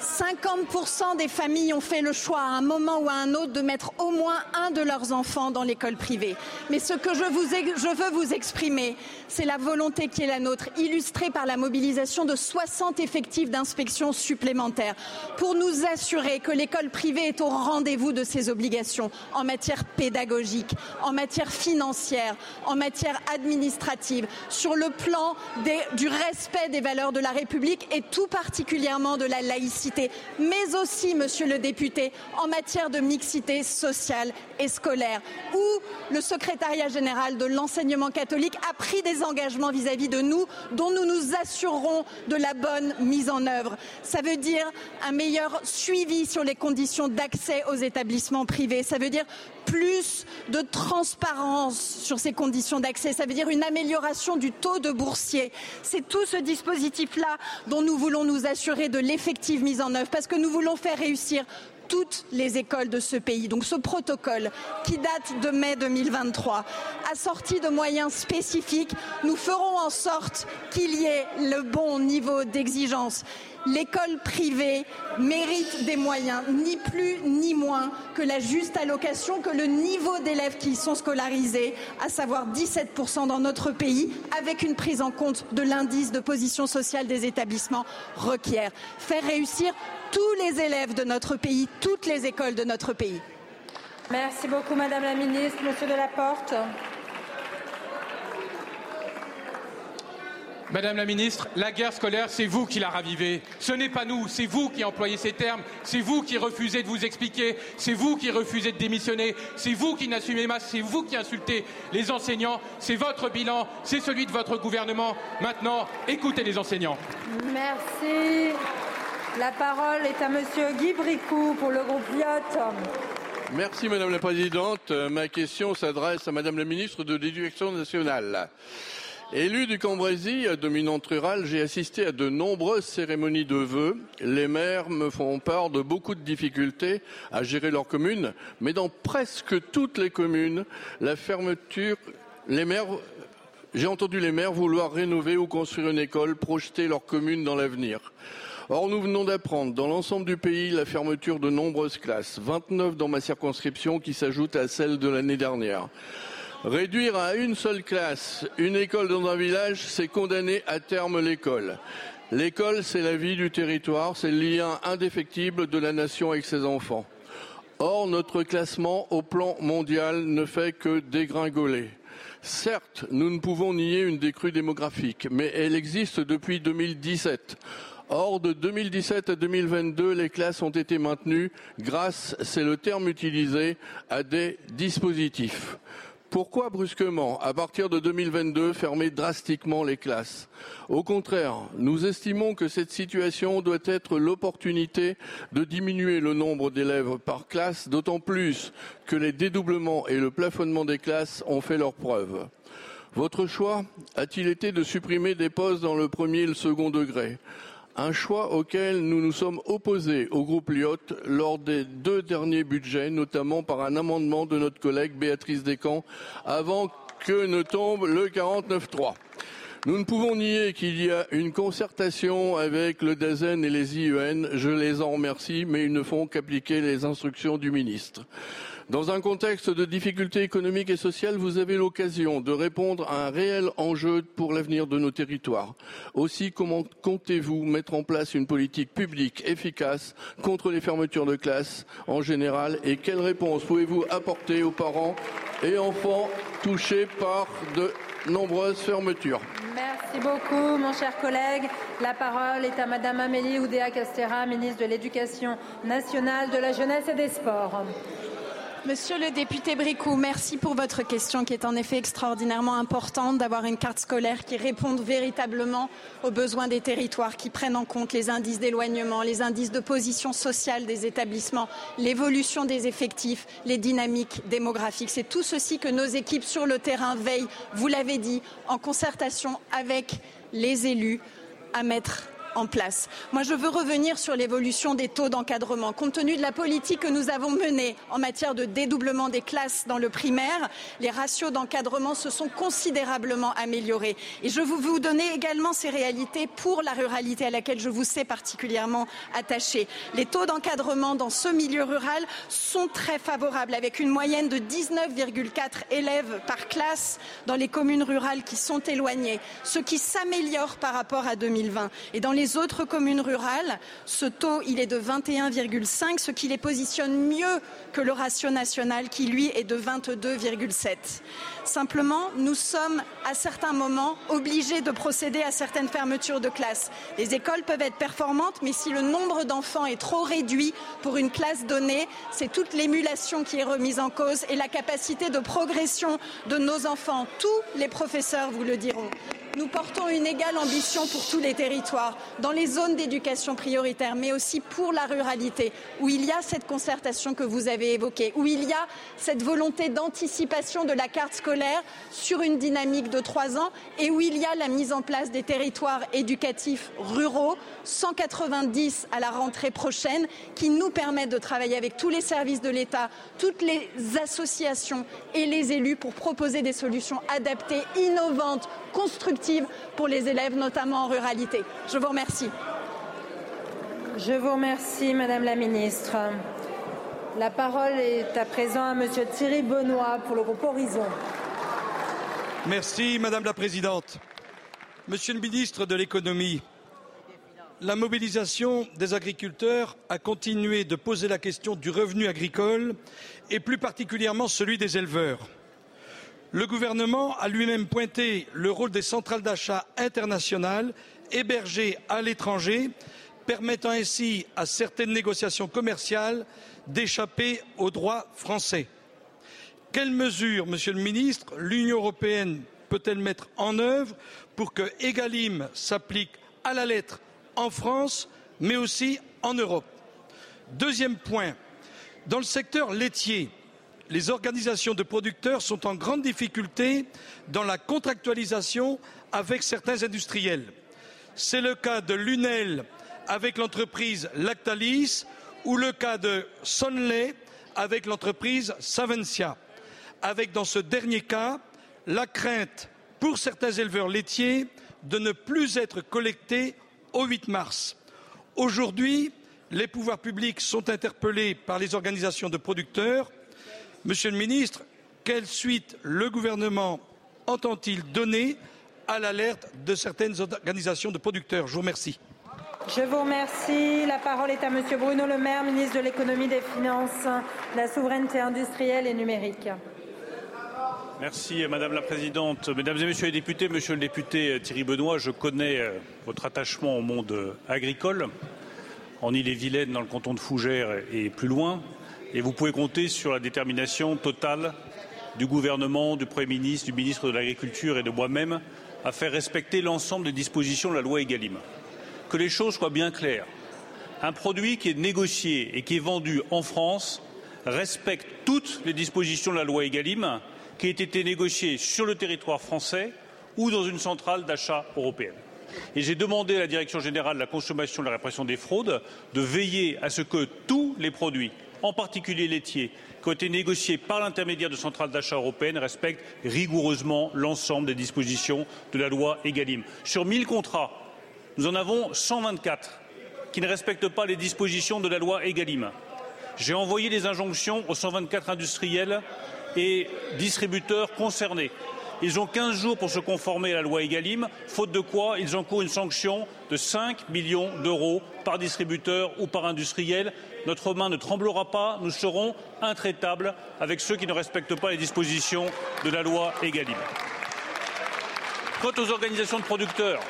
50% des familles ont fait le choix à un moment ou à un autre de mettre au moins un de leurs enfants dans l'école privée. Mais ce que je, veux vous exprimer, c'est la volonté qui est la nôtre, illustrée par la mobilisation de 60 effectifs d'inspection supplémentaires pour nous assurer que l'école privée est au rendez-vous de ses obligations en matière pédagogique, en matière financière, en matière administrative, sur le plan du respect des valeurs de la République et tout particulièrement de la laïcité mais aussi, monsieur le député, en matière de mixité sociale et scolaire, où le secrétariat général de l'enseignement catholique a pris des engagements vis-à-vis -vis de nous, dont nous nous assurerons de la bonne mise en œuvre. Ça veut dire un meilleur suivi sur les conditions d'accès aux établissements privés. Ça veut dire plus de transparence sur ces conditions d'accès. Ça veut dire une amélioration du taux de boursiers. C'est tout ce dispositif-là dont nous voulons nous assurer de l'effective mise en œuvre parce que nous voulons faire réussir toutes les écoles de ce pays. Donc ce protocole qui date de mai 2023, assorti de moyens spécifiques, nous ferons en sorte qu'il y ait le bon niveau d'exigence l'école privée mérite des moyens, ni plus ni moins que la juste allocation que le niveau d'élèves qui y sont scolarisés, à savoir 17% dans notre pays, avec une prise en compte de l'indice de position sociale des établissements, requiert. Faire réussir tous les élèves de notre pays, toutes les écoles de notre pays. Merci beaucoup, Madame la Ministre. Monsieur Delaporte. Madame la ministre, la guerre scolaire, c'est vous qui la ravivez. Ce n'est pas nous, c'est vous qui employez ces termes, c'est vous qui refusez de vous expliquer, c'est vous qui refusez de démissionner, c'est vous qui n'assumez pas, c'est vous qui insultez les enseignants, c'est votre bilan, c'est celui de votre gouvernement. Maintenant, écoutez les enseignants. Merci. La parole est à Monsieur Guy Bricou pour le groupe Lyot. Merci Madame la Présidente. Ma question s'adresse à Madame la Ministre de l'Éducation nationale. Élu du Cambrésis, dominante rurale, j'ai assisté à de nombreuses cérémonies de vœux. Les maires me font part de beaucoup de difficultés à gérer leur commune, mais dans presque toutes les communes, la fermeture, les maires, j'ai entendu les maires vouloir rénover ou construire une école, projeter leur commune dans l'avenir. Or, nous venons d'apprendre dans l'ensemble du pays la fermeture de nombreuses classes, 29 dans ma circonscription qui s'ajoutent à celle de l'année dernière. Réduire à une seule classe une école dans un village, c'est condamner à terme l'école. L'école, c'est la vie du territoire, c'est le lien indéfectible de la nation avec ses enfants. Or, notre classement au plan mondial ne fait que dégringoler. Certes, nous ne pouvons nier une décrue démographique, mais elle existe depuis 2017. Or, de 2017 à 2022, les classes ont été maintenues grâce, c'est le terme utilisé, à des dispositifs. Pourquoi brusquement, à partir de 2022, fermer drastiquement les classes? Au contraire, nous estimons que cette situation doit être l'opportunité de diminuer le nombre d'élèves par classe, d'autant plus que les dédoublements et le plafonnement des classes ont fait leurs preuves. Votre choix a-t-il été de supprimer des postes dans le premier et le second degré? Un choix auquel nous nous sommes opposés au groupe Lyotte lors des deux derniers budgets, notamment par un amendement de notre collègue Béatrice Descamps, avant que ne tombe le 49-3. Nous ne pouvons nier qu'il y a une concertation avec le DAZEN et les IEN. Je les en remercie, mais ils ne font qu'appliquer les instructions du ministre. Dans un contexte de difficultés économiques et sociales, vous avez l'occasion de répondre à un réel enjeu pour l'avenir de nos territoires. Aussi, comment comptez-vous mettre en place une politique publique efficace contre les fermetures de classes en général et quelles réponses pouvez-vous apporter aux parents et enfants touchés par de nombreuses fermetures? Merci beaucoup, mon cher collègue. La parole est à Madame Amélie Oudéa-Castera, ministre de l'Éducation nationale, de la jeunesse et des sports. Monsieur le député Bricou, merci pour votre question qui est en effet extraordinairement importante d'avoir une carte scolaire qui réponde véritablement aux besoins des territoires, qui prenne en compte les indices d'éloignement, les indices de position sociale des établissements, l'évolution des effectifs, les dynamiques démographiques. C'est tout ceci que nos équipes sur le terrain veillent, vous l'avez dit, en concertation avec les élus à mettre en place. Moi, je veux revenir sur l'évolution des taux d'encadrement. Compte tenu de la politique que nous avons menée en matière de dédoublement des classes dans le primaire, les ratios d'encadrement se sont considérablement améliorés. Et je veux vous donner également ces réalités pour la ruralité à laquelle je vous sais particulièrement attaché. Les taux d'encadrement dans ce milieu rural sont très favorables, avec une moyenne de 19,4 élèves par classe dans les communes rurales qui sont éloignées, ce qui s'améliore par rapport à 2020. Et dans les autres communes rurales, ce taux il est de 21,5, ce qui les positionne mieux que le ratio national qui lui est de 22,7. Simplement, nous sommes à certains moments obligés de procéder à certaines fermetures de classes. Les écoles peuvent être performantes, mais si le nombre d'enfants est trop réduit pour une classe donnée, c'est toute l'émulation qui est remise en cause et la capacité de progression de nos enfants. Tous les professeurs vous le diront. Nous portons une égale ambition pour tous les territoires, dans les zones d'éducation prioritaire, mais aussi pour la ruralité, où il y a cette concertation que vous avez évoquée, où il y a cette volonté d'anticipation de la carte scolaire sur une dynamique de trois ans et où il y a la mise en place des territoires éducatifs ruraux, 190 à la rentrée prochaine, qui nous permettent de travailler avec tous les services de l'État, toutes les associations et les élus pour proposer des solutions adaptées, innovantes, constructives pour les élèves, notamment en ruralité. Je vous remercie. Je vous remercie, Madame la Ministre. La parole est à présent à Monsieur Thierry Benoît pour le groupe Horizon. Merci, Madame la Présidente. Monsieur le ministre de l'économie, la mobilisation des agriculteurs a continué de poser la question du revenu agricole et plus particulièrement celui des éleveurs. Le gouvernement a lui-même pointé le rôle des centrales d'achat internationales hébergées à l'étranger, permettant ainsi à certaines négociations commerciales d'échapper aux droits français. Quelles mesures, Monsieur le Ministre, l'Union européenne peut-elle mettre en œuvre pour que Egalim s'applique à la lettre en France, mais aussi en Europe? Deuxième point, dans le secteur laitier, les organisations de producteurs sont en grande difficulté dans la contractualisation avec certains industriels. C'est le cas de Lunel avec l'entreprise Lactalis ou le cas de Sonley avec l'entreprise Savencia. Avec dans ce dernier cas la crainte pour certains éleveurs laitiers de ne plus être collectés au 8 mars. Aujourd'hui, les pouvoirs publics sont interpellés par les organisations de producteurs Monsieur le ministre, quelle suite le gouvernement entend-il donner à l'alerte de certaines organisations de producteurs? Je vous remercie. Je vous remercie. La parole est à Monsieur Bruno Le Maire, ministre de l'économie, des finances, de la souveraineté industrielle et numérique. Merci Madame la Présidente. Mesdames et Messieurs les députés, Monsieur le député Thierry Benoît, je connais euh, votre attachement au monde euh, agricole, en Ille-et-Vilaine, dans le canton de Fougères et plus loin et vous pouvez compter sur la détermination totale du gouvernement, du Premier ministre, du ministre de l'Agriculture et de moi-même à faire respecter l'ensemble des dispositions de la loi Egalim. Que les choses soient bien claires. Un produit qui est négocié et qui est vendu en France respecte toutes les dispositions de la loi Egalim qui ait été négocié sur le territoire français ou dans une centrale d'achat européenne. Et j'ai demandé à la Direction générale de la consommation et de la répression des fraudes de veiller à ce que tous les produits, en particulier laitiers, qui ont été négociés par l'intermédiaire de centrales d'achat européennes respectent rigoureusement l'ensemble des dispositions de la loi Egalim. Sur 1000 contrats, nous en avons 124 qui ne respectent pas les dispositions de la loi Egalim. J'ai envoyé des injonctions aux 124 industriels et distributeurs concernés ils ont 15 jours pour se conformer à la loi Egalim, faute de quoi ils encourent une sanction de 5 millions d'euros par distributeur ou par industriel. Notre main ne tremblera pas, nous serons intraitables avec ceux qui ne respectent pas les dispositions de la loi Egalim. Quant aux organisations de producteurs,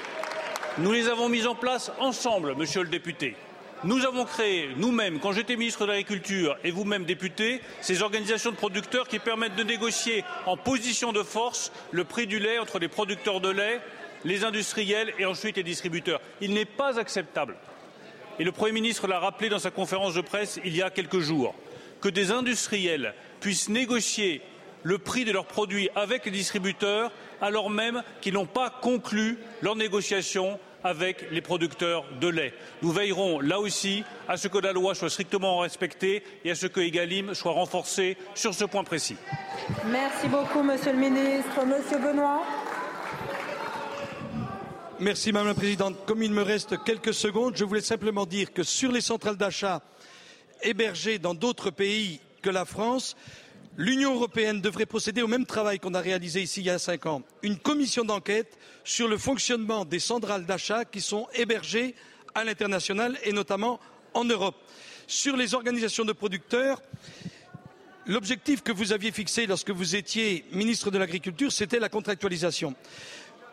nous les avons mises en place ensemble, monsieur le député. Nous avons créé nous-mêmes, quand j'étais ministre de l'Agriculture et vous-même député, ces organisations de producteurs qui permettent de négocier en position de force le prix du lait entre les producteurs de lait, les industriels et ensuite les distributeurs. Il n'est pas acceptable, et le Premier ministre l'a rappelé dans sa conférence de presse il y a quelques jours, que des industriels puissent négocier le prix de leurs produits avec les distributeurs alors même qu'ils n'ont pas conclu leurs négociations avec les producteurs de lait. Nous veillerons là aussi à ce que la loi soit strictement respectée et à ce que Egalim soit renforcé sur ce point précis. Merci beaucoup, Monsieur le Ministre. Monsieur Benoît. Merci Madame la Présidente. Comme il me reste quelques secondes, je voulais simplement dire que sur les centrales d'achat hébergées dans d'autres pays que la France, L'Union européenne devrait procéder au même travail qu'on a réalisé ici il y a cinq ans, une commission d'enquête sur le fonctionnement des centrales d'achat qui sont hébergées à l'international et notamment en Europe. Sur les organisations de producteurs, l'objectif que vous aviez fixé lorsque vous étiez ministre de l'Agriculture, c'était la contractualisation.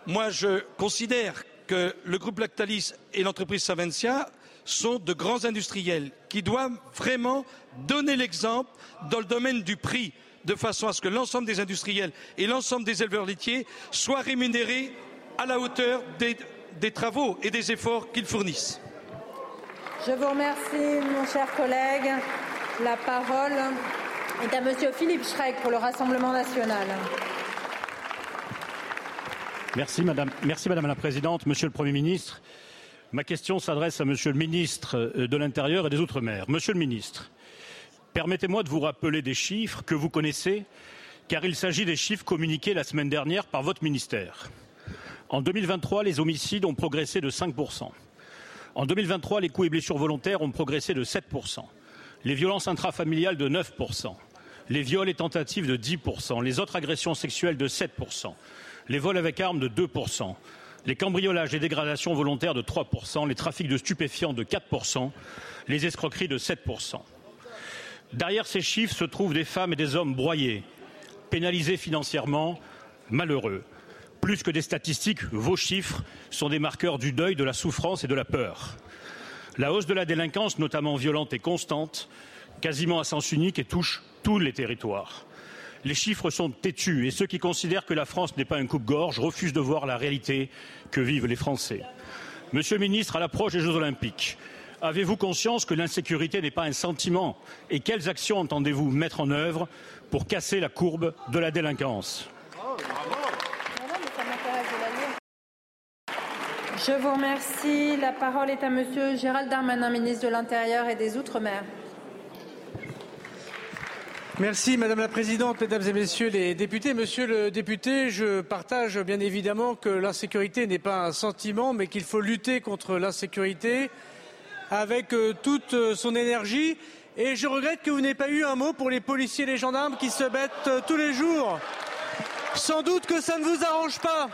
Moi, je considère que le groupe Lactalis et l'entreprise Savencia sont de grands industriels qui doivent vraiment donner l'exemple dans le domaine du prix, de façon à ce que l'ensemble des industriels et l'ensemble des éleveurs laitiers soient rémunérés à la hauteur des, des travaux et des efforts qu'ils fournissent. Je vous remercie, mon cher collègue. La parole est à Monsieur Philippe Schreck pour le Rassemblement national. Merci madame, merci madame la Présidente, Monsieur le Premier ministre. Ma question s'adresse à Monsieur le ministre de l'Intérieur et des Outre-mer. Monsieur le ministre, permettez-moi de vous rappeler des chiffres que vous connaissez, car il s'agit des chiffres communiqués la semaine dernière par votre ministère. En 2023, les homicides ont progressé de 5%. En 2023, les coups et blessures volontaires ont progressé de 7%. Les violences intrafamiliales de 9%. Les viols et tentatives de 10%. Les autres agressions sexuelles de 7%. Les vols avec armes de 2% les cambriolages et dégradations volontaires de 3%, les trafics de stupéfiants de 4%, les escroqueries de 7%. Derrière ces chiffres se trouvent des femmes et des hommes broyés, pénalisés financièrement, malheureux. Plus que des statistiques, vos chiffres sont des marqueurs du deuil, de la souffrance et de la peur. La hausse de la délinquance, notamment violente, est constante, quasiment à sens unique et touche tous les territoires. Les chiffres sont têtus et ceux qui considèrent que la France n'est pas un coupe-gorge refusent de voir la réalité que vivent les Français. Monsieur le ministre, à l'approche des Jeux Olympiques, avez-vous conscience que l'insécurité n'est pas un sentiment Et quelles actions entendez-vous mettre en œuvre pour casser la courbe de la délinquance? Je vous remercie. La parole est à Monsieur Gérald Darmanin, ministre de l'Intérieur et des Outre-mer. Merci Madame la Présidente, Mesdames et Messieurs les députés. Monsieur le député, je partage bien évidemment que l'insécurité n'est pas un sentiment, mais qu'il faut lutter contre l'insécurité avec euh, toute euh, son énergie. Et je regrette que vous n'ayez pas eu un mot pour les policiers et les gendarmes qui se battent euh, tous les jours. Sans doute que ça ne vous arrange pas.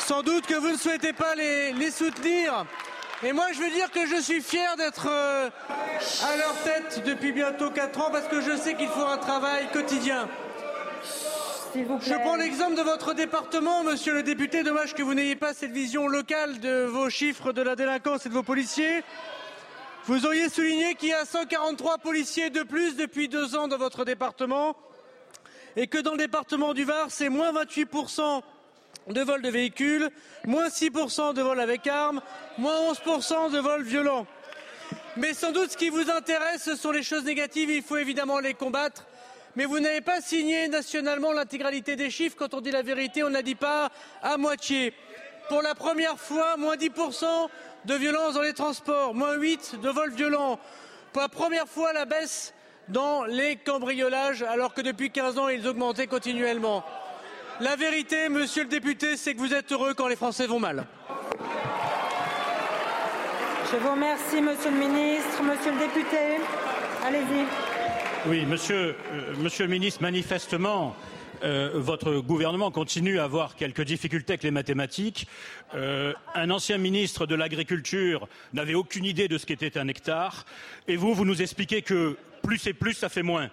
Sans doute que vous ne souhaitez pas les, les soutenir. Et moi, je veux dire que je suis fier d'être euh, à leur tête depuis bientôt 4 ans parce que je sais qu'il faut un travail quotidien. Je prends l'exemple de votre département, monsieur le député. Dommage que vous n'ayez pas cette vision locale de vos chiffres de la délinquance et de vos policiers. Vous auriez souligné qu'il y a 143 policiers de plus depuis deux ans dans votre département et que dans le département du Var, c'est moins 28 de vols de véhicules, moins 6% de vols avec armes, moins 11% de vols violents. Mais sans doute ce qui vous intéresse, ce sont les choses négatives, il faut évidemment les combattre. mais vous n'avez pas signé nationalement l'intégralité des chiffres. Quand on dit la vérité, on n'a dit pas à moitié. Pour la première fois, moins 10% de violence dans les transports, moins 8 de vols violents. Pour la première fois, la baisse dans les cambriolages, alors que depuis 15 ans, ils augmentaient continuellement. La vérité, monsieur le député, c'est que vous êtes heureux quand les Français vont mal. Je vous remercie, monsieur le ministre. Monsieur le député, allez-y. Oui, monsieur, euh, monsieur le ministre, manifestement, euh, votre gouvernement continue à avoir quelques difficultés avec les mathématiques. Euh, un ancien ministre de l'Agriculture n'avait aucune idée de ce qu'était un hectare. Et vous, vous nous expliquez que plus et plus, ça fait moins.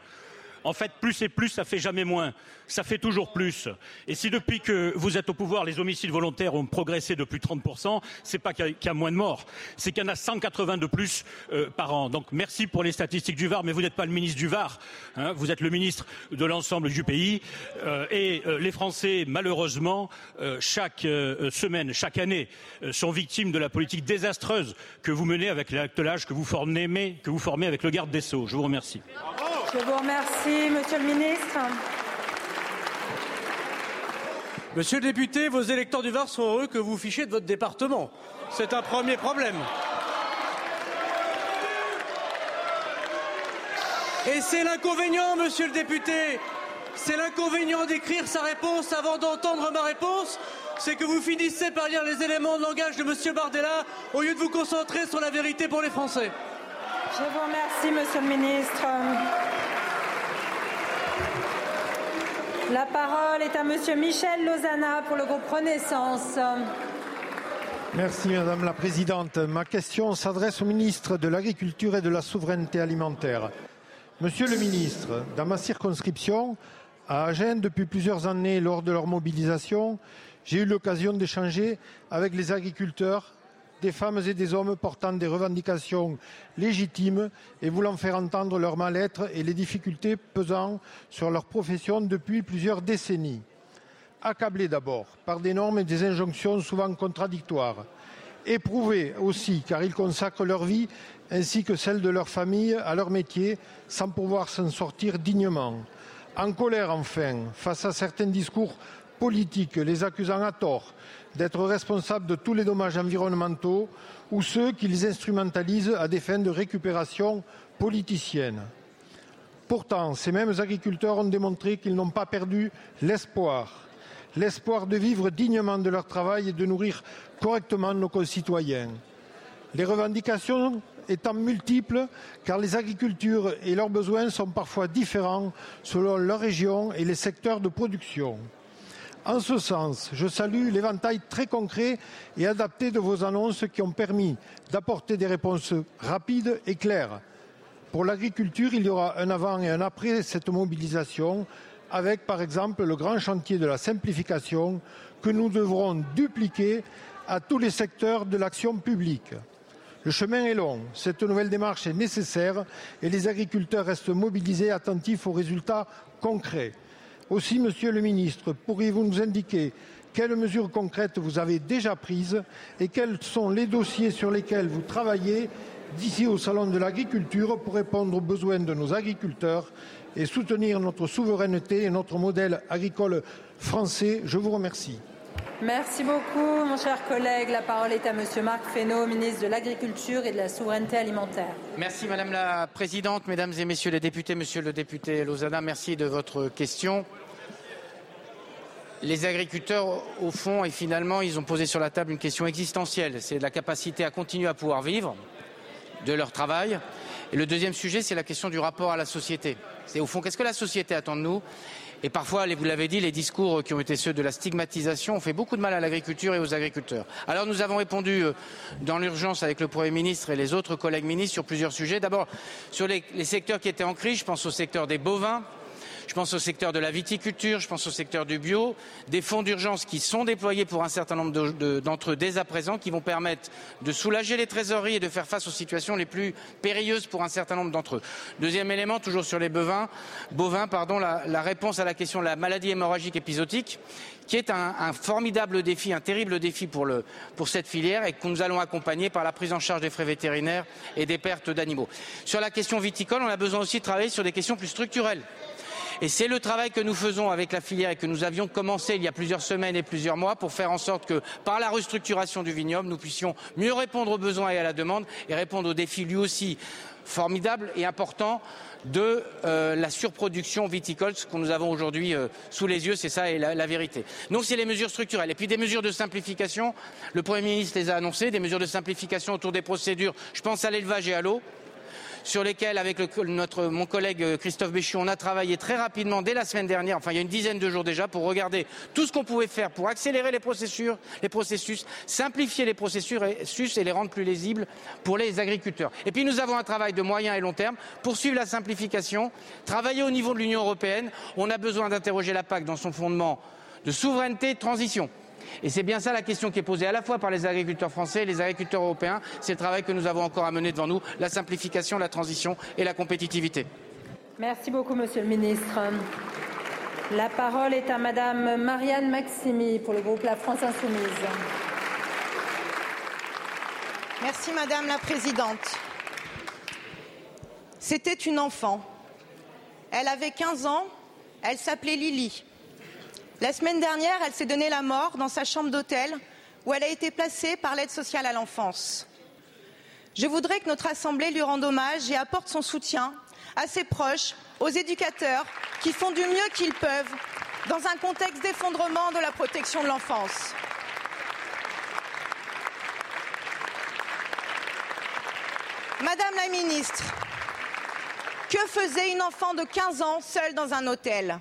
En fait, plus et plus, ça fait jamais moins. Ça fait toujours plus. Et si depuis que vous êtes au pouvoir, les homicides volontaires ont progressé de plus de 30%, c'est pas qu'il y, a moins de morts, c'est qu'il y en a 180 de plus euh, par an. Donc merci pour les statistiques du Var, mais vous n'êtes pas le ministre du Var. Hein, vous êtes le ministre de l'ensemble du pays. Euh, et euh, les Français, malheureusement, chaque semaine, chaque année, sont victimes de la politique désastreuse que vous menez avec l'actelage que vous formez, que vous formez avec le garde des Sceaux. Je vous remercie. Je vous remercie, Monsieur le ministre. Monsieur le député, vos électeurs du Var sont heureux que vous fichiez de votre département. C'est un premier problème. Et c'est l'inconvénient, monsieur le député, c'est l'inconvénient d'écrire sa réponse avant d'entendre ma réponse, c'est que vous finissez par lire les éléments de langage de monsieur Bardella au lieu de vous concentrer sur la vérité pour les Français. Je vous remercie, monsieur le ministre. La parole est à Monsieur Michel Lozana pour le groupe Renaissance. Merci Madame la Présidente. Ma question s'adresse au ministre de l'Agriculture et de la Souveraineté alimentaire. Monsieur le ministre, dans ma circonscription, à Agen, depuis plusieurs années, lors de leur mobilisation, j'ai eu l'occasion d'échanger avec les agriculteurs des femmes et des hommes portant des revendications légitimes et voulant faire entendre leur mal-être et les difficultés pesant sur leur profession depuis plusieurs décennies. Accablés d'abord par des normes et des injonctions souvent contradictoires, éprouvés aussi car ils consacrent leur vie ainsi que celle de leur famille à leur métier sans pouvoir s'en sortir dignement. En colère enfin face à certains discours politiques les accusant à tort d'être responsables de tous les dommages environnementaux ou ceux qu'ils instrumentalisent à des fins de récupération politicienne. Pourtant, ces mêmes agriculteurs ont démontré qu'ils n'ont pas perdu l'espoir, l'espoir de vivre dignement de leur travail et de nourrir correctement nos concitoyens. Les revendications étant multiples, car les agricultures et leurs besoins sont parfois différents selon leur région et les secteurs de production. En ce sens, je salue l'éventail très concret et adapté de vos annonces qui ont permis d'apporter des réponses rapides et claires. Pour l'agriculture, il y aura un avant et un après cette mobilisation, avec par exemple le grand chantier de la simplification que nous devrons dupliquer à tous les secteurs de l'action publique. Le chemin est long, cette nouvelle démarche est nécessaire et les agriculteurs restent mobilisés, attentifs aux résultats concrets. Aussi, Monsieur le ministre, pourriez-vous nous indiquer quelles mesures concrètes vous avez déjà prises et quels sont les dossiers sur lesquels vous travaillez d'ici au Salon de l'agriculture pour répondre aux besoins de nos agriculteurs et soutenir notre souveraineté et notre modèle agricole français? Je vous remercie. Merci beaucoup, mon cher collègue. La parole est à Monsieur Marc Fesneau, ministre de l'Agriculture et de la Souveraineté alimentaire. Merci, Madame la Présidente, Mesdames et Messieurs les députés, Monsieur le député Lozana, merci de votre question. Les agriculteurs, au fond, et finalement, ils ont posé sur la table une question existentielle. C'est la capacité à continuer à pouvoir vivre de leur travail. Et le deuxième sujet, c'est la question du rapport à la société. C'est au fond, qu'est-ce que la société attend de nous? Et parfois, vous l'avez dit, les discours qui ont été ceux de la stigmatisation ont fait beaucoup de mal à l'agriculture et aux agriculteurs. Alors nous avons répondu euh, dans l'urgence avec le Premier ministre et les autres collègues ministres sur plusieurs sujets. D'abord, sur les, secteurs qui étaient en crise, je pense au secteur des bovins, je pense au secteur de la viticulture, je pense au secteur du bio, des fonds d'urgence qui sont déployés pour un certain nombre d'entre eux dès à présent, qui vont permettre de soulager les trésoreries et de faire face aux situations les plus périlleuses pour un certain nombre d'entre eux. Deuxième élément, toujours sur les bovins, pardon, la, réponse à la question de la maladie hémorragique épisodique qui est un, formidable défi, un terrible défi pour cette filière et que nous allons accompagner par la prise en charge des frais vétérinaires et des pertes d'animaux. Sur la question viticole, on a besoin aussi de travailler sur des questions plus structurelles. Et c'est le travail que nous faisons avec la filière et que nous avions commencé il y a plusieurs semaines et plusieurs mois pour faire en sorte que, par la restructuration du vignoble, nous puissions mieux répondre aux besoins et à la demande et répondre aux défis lui aussi formidables et importants de euh, la surproduction viticole, ce que nous avons aujourd'hui euh, sous les yeux, c'est ça et la, la vérité. Donc c'est les mesures structurelles. Et puis des mesures de simplification, le Premier ministre les a annoncées, des mesures de simplification autour des procédures, je pense à l'élevage et à l'eau, sur lesquels, avec mon collègue euh, Christophe Béchu, on a travaillé très rapidement dès la semaine dernière, enfin il y a une dizaine de jours déjà, pour regarder tout ce qu'on pouvait faire pour accélérer les processus, les processus, simplifier les processus et les rendre plus lisibles pour les agriculteurs. Et puis nous avons un travail de moyen et long terme, poursuivre la simplification, travailler au niveau de l'Union européenne. On a besoin d'interroger la PAC dans son fondement de souveraineté et de transition. Et c'est bien ça la question qui est posée à la fois par les agriculteurs français et les agriculteurs européens. C'est le travail que nous avons encore à mener devant nous, la simplification, la transition et la compétitivité. Merci beaucoup, Monsieur le Ministre. La parole est à Madame Marianne Maximi pour le groupe La France Insoumise. Merci Madame la Présidente. C'était une enfant. Elle avait 15 ans. Elle s'appelait Lily. La semaine dernière, elle s'est donné la mort dans sa chambre d'hôtel où elle a été placée par l'aide sociale à l'enfance. Je voudrais que notre Assemblée lui rende hommage et apporte son soutien à ses proches, aux éducateurs qui font du mieux qu'ils peuvent dans un contexte d'effondrement de la protection de l'enfance. Madame la ministre, que faisait une enfant de 15 ans seule dans un hôtel?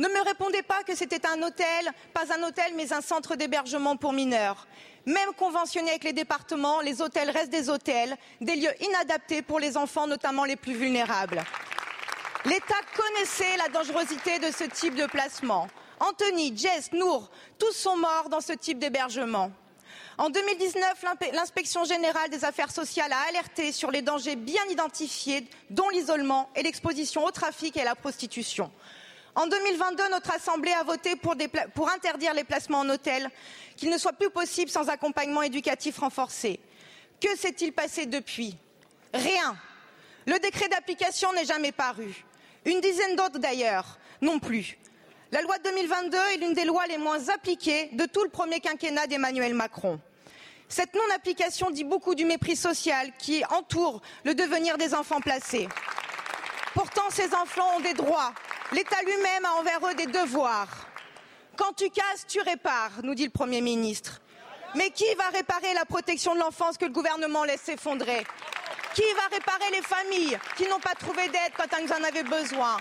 Ne me répondez pas que c'était un hôtel, pas un hôtel, mais un centre d'hébergement pour mineurs. Même conventionné avec les départements, les hôtels restent des hôtels, des lieux inadaptés pour les enfants, notamment les plus vulnérables. L'État connaissait la dangerosité de ce type de placement. Anthony, Jess, Nour, tous sont morts dans ce type d'hébergement. En 2019, l'inspection générale des affaires sociales a alerté sur les dangers bien identifiés, dont l'isolement et l'exposition au trafic et à la prostitution. En 2022, notre Assemblée a voté pour, interdire les placements en hôtel, qu'il ne soit plus possible sans accompagnement éducatif renforcé. Que s'est-il passé depuis? Rien. Le décret d'application n'est jamais paru. Une dizaine d'autres d'ailleurs, non plus. La loi de 2022 est l'une des lois les moins appliquées de tout le premier quinquennat d'Emmanuel Macron. Cette non-application dit beaucoup du mépris social qui entoure le devenir des enfants placés. Pourtant, ces enfants ont des droits, L'État lui-même a envers eux des devoirs. Quand tu casses, tu répares, nous dit le Premier ministre. Mais qui va réparer la protection de l'enfance que le gouvernement laisse s'effondrer? Qui va réparer les familles qui n'ont pas trouvé d'aide quand elles en avaient besoin?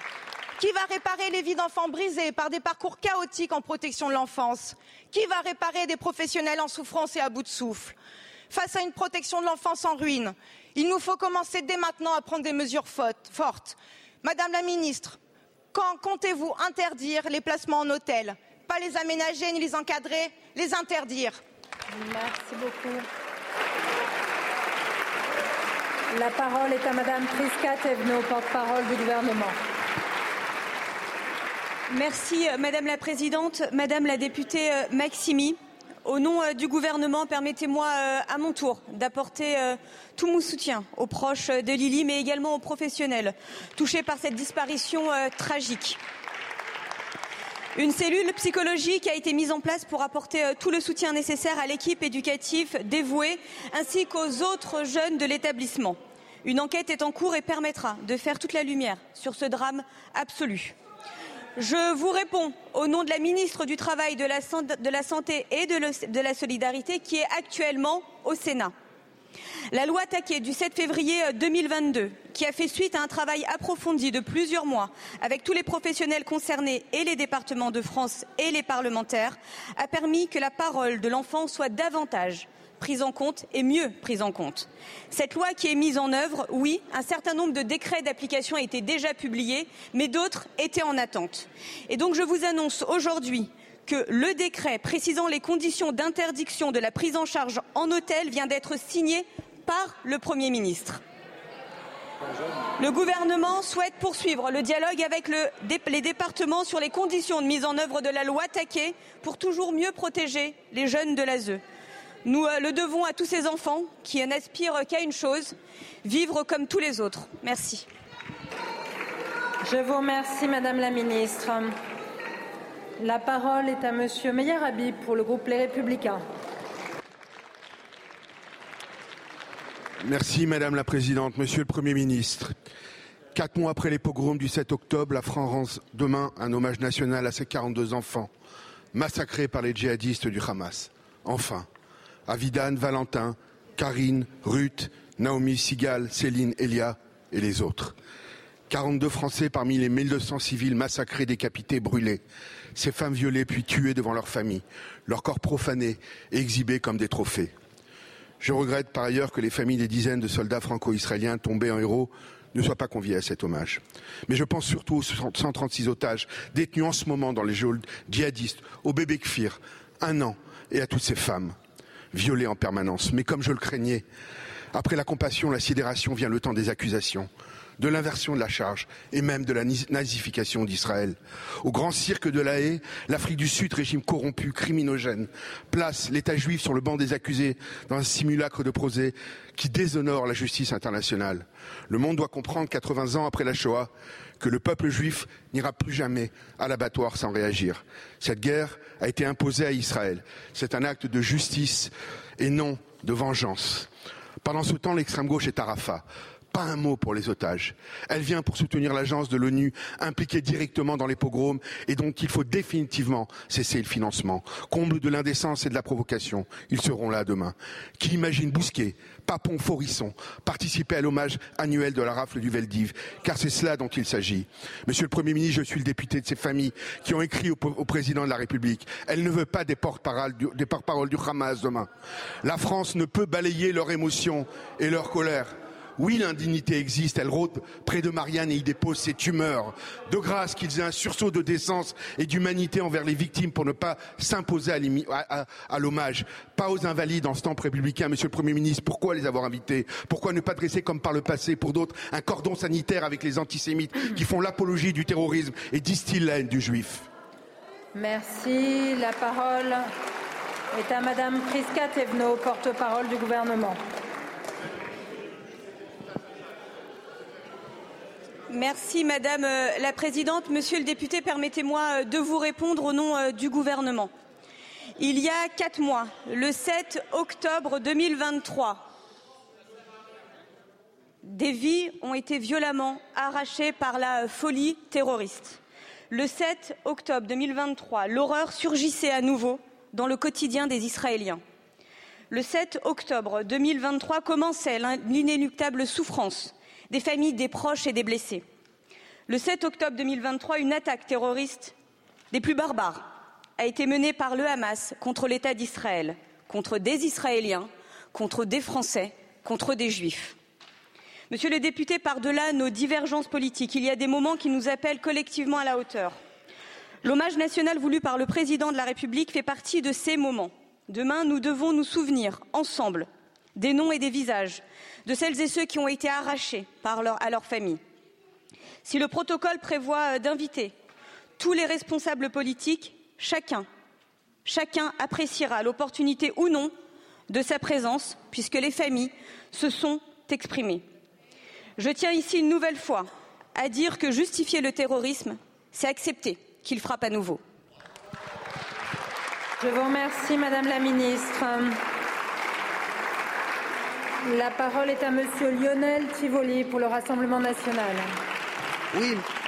Qui va réparer les vies d'enfants brisées par des parcours chaotiques en protection de l'enfance? Qui va réparer des professionnels en souffrance et à bout de souffle? Face à une protection de l'enfance en ruine, il nous faut commencer dès maintenant à prendre des mesures fortes. Madame la ministre, quand comptez-vous interdire les placements en hôtel? Pas les aménager ni les encadrer, les interdire. Merci beaucoup. La parole est à Madame Priska Thévenot, porte-parole du gouvernement. Merci Madame la Présidente, Madame la députée euh, Maximi. Au nom euh, du gouvernement, permettez-moi euh, à mon tour d'apporter euh, tout mon soutien aux proches de Lily, mais également aux professionnels touchés par cette disparition tragique. Une cellule psychologique a été mise en place pour apporter tout le soutien nécessaire à l'équipe éducative dévouée ainsi qu'aux autres jeunes de l'établissement. Une enquête est en cours et permettra de faire toute la lumière sur ce drame absolu. Je vous réponds au nom de la ministre du Travail, de la, Santé et de, la Solidarité qui est actuellement au Sénat. La loi Taquet du 7 février 2022, euh, qui a fait suite à un travail approfondi de plusieurs mois avec tous les professionnels concernés et les départements de France et les parlementaires, a permis que la parole de l'enfant soit davantage prise en compte et mieux prise en compte. Cette loi qui est mise en œuvre, oui, un certain nombre de décrets d'application étaient déjà publiés, mais d'autres étaient en attente. Et donc je vous annonce aujourd'hui que le décret précisant les conditions d'interdiction de la prise en charge en hôtel vient d'être signé par le Premier ministre. Le gouvernement souhaite poursuivre le dialogue avec le, les départements sur les conditions de mise en œuvre de la loi Taquet pour toujours mieux protéger les jeunes de l'ASE. Nous euh, le devons à tous ces enfants qui n'aspirent qu'à une chose, vivre comme tous les autres. Merci. Je vous remercie, Madame la Ministre. La parole est à Monsieur Meyer Habib pour le groupe Les Républicains. Merci Madame la Présidente, Monsieur le Premier ministre. Quatre mois après les pogroms du 7 octobre, la France rend demain un hommage national à ses 42 enfants massacrés par les djihadistes du Hamas. Enfin, Avidan, Valentin, Karine, Ruth, Naomi, Sigal, Céline, Elia et les autres. 42 Français parmi les 1200 civils massacrés, décapités, brûlés. Ces femmes violées puis tuées devant leur famille, leurs corps profanés et exhibés comme des trophées. Je regrette par ailleurs que les familles des dizaines de soldats franco-israéliens tombés en héros ne soient pas conviés à cet hommage. Mais je pense surtout aux 136 otages détenus en ce moment dans les geôles djihadistes, au bébé Kfir, un an, et à toutes ces femmes violées en permanence. Mais comme je le craignais, après la compassion, la sidération vient le temps des accusations de l'inversion de la charge et même de la nazification d'Israël. Au grand cirque de la haie, l'Afrique du Sud, régime corrompu, criminogène, place l'État juif sur le banc des accusés dans un simulacre de procès qui déshonore la justice internationale. Le monde doit comprendre, 80 ans après la Shoah, que le peuple juif n'ira plus jamais à l'abattoir sans réagir. Cette guerre a été imposée à Israël. C'est un acte de justice et non de vengeance. Pendant ce temps, l'extrême gauche est à Rafah pas un mot pour les otages. Elle vient pour soutenir l'agence de l'ONU impliquée directement dans les pogroms et dont il faut définitivement cesser le financement. Comble de l'indécence et de la provocation, ils seront là demain. Qui imagine Bousquet, Papon, Forisson participer à l'hommage annuel de la rafle du Veldiv Car c'est cela dont il s'agit. Monsieur le Premier ministre, je suis le député de ces familles qui ont écrit au, président de la République. Elle ne veut pas des porte-paroles du, du Hamas demain. La France ne peut balayer leurs émotions et leur colère. Oui, l'indignité existe, elle rôde près de Marianne et y dépose ses tumeurs. De grâce qu'ils aient un sursaut de décence et d'humanité envers les victimes pour ne pas s'imposer à, l'hommage. Pas aux invalides en ce temps républicain, Monsieur le Premier ministre. Pourquoi les avoir invités? Pourquoi ne pas dresser, comme par le passé, pour d'autres, un cordon sanitaire avec les antisémites qui font l'apologie du terrorisme et distillent la haine du juif? Merci. La parole est à Madame Priska Tevno, porte-parole du gouvernement. Merci Madame euh, la Présidente. Monsieur le député, permettez-moi euh, de vous répondre au nom euh, du gouvernement. Il y a quatre mois, le 7 octobre 2023, des vies ont été violemment arrachées par la folie terroriste. Le 7 octobre 2023, l'horreur surgissait à nouveau dans le quotidien des Israéliens. Le 7 octobre 2023 commençait l'inéluctable souffrance des familles, des proches et des blessés. Le 7 octobre 2023, une attaque terroriste des plus barbares a été menée par le Hamas contre l'État d'Israël, contre des Israéliens, contre des Français, contre des Juifs. Monsieur le député, par-delà nos divergences politiques, il y a des moments qui nous appellent collectivement à la hauteur. L'hommage national voulu par le président de la République fait partie de ces moments. Demain, nous devons nous souvenir ensemble des noms et des visages de celles et ceux qui ont été arrachés à leur famille. Si le protocole prévoit euh, d'inviter tous les responsables politiques, chacun, chacun appréciera l'opportunité ou non de sa présence, puisque les familles se sont exprimées. Je tiens ici une nouvelle fois à dire que justifier le terrorisme, c'est accepter qu'il frappe à nouveau. Je vous remercie, Madame la Ministre. La parole est à Monsieur Lionel Tivoli pour le Rassemblement national.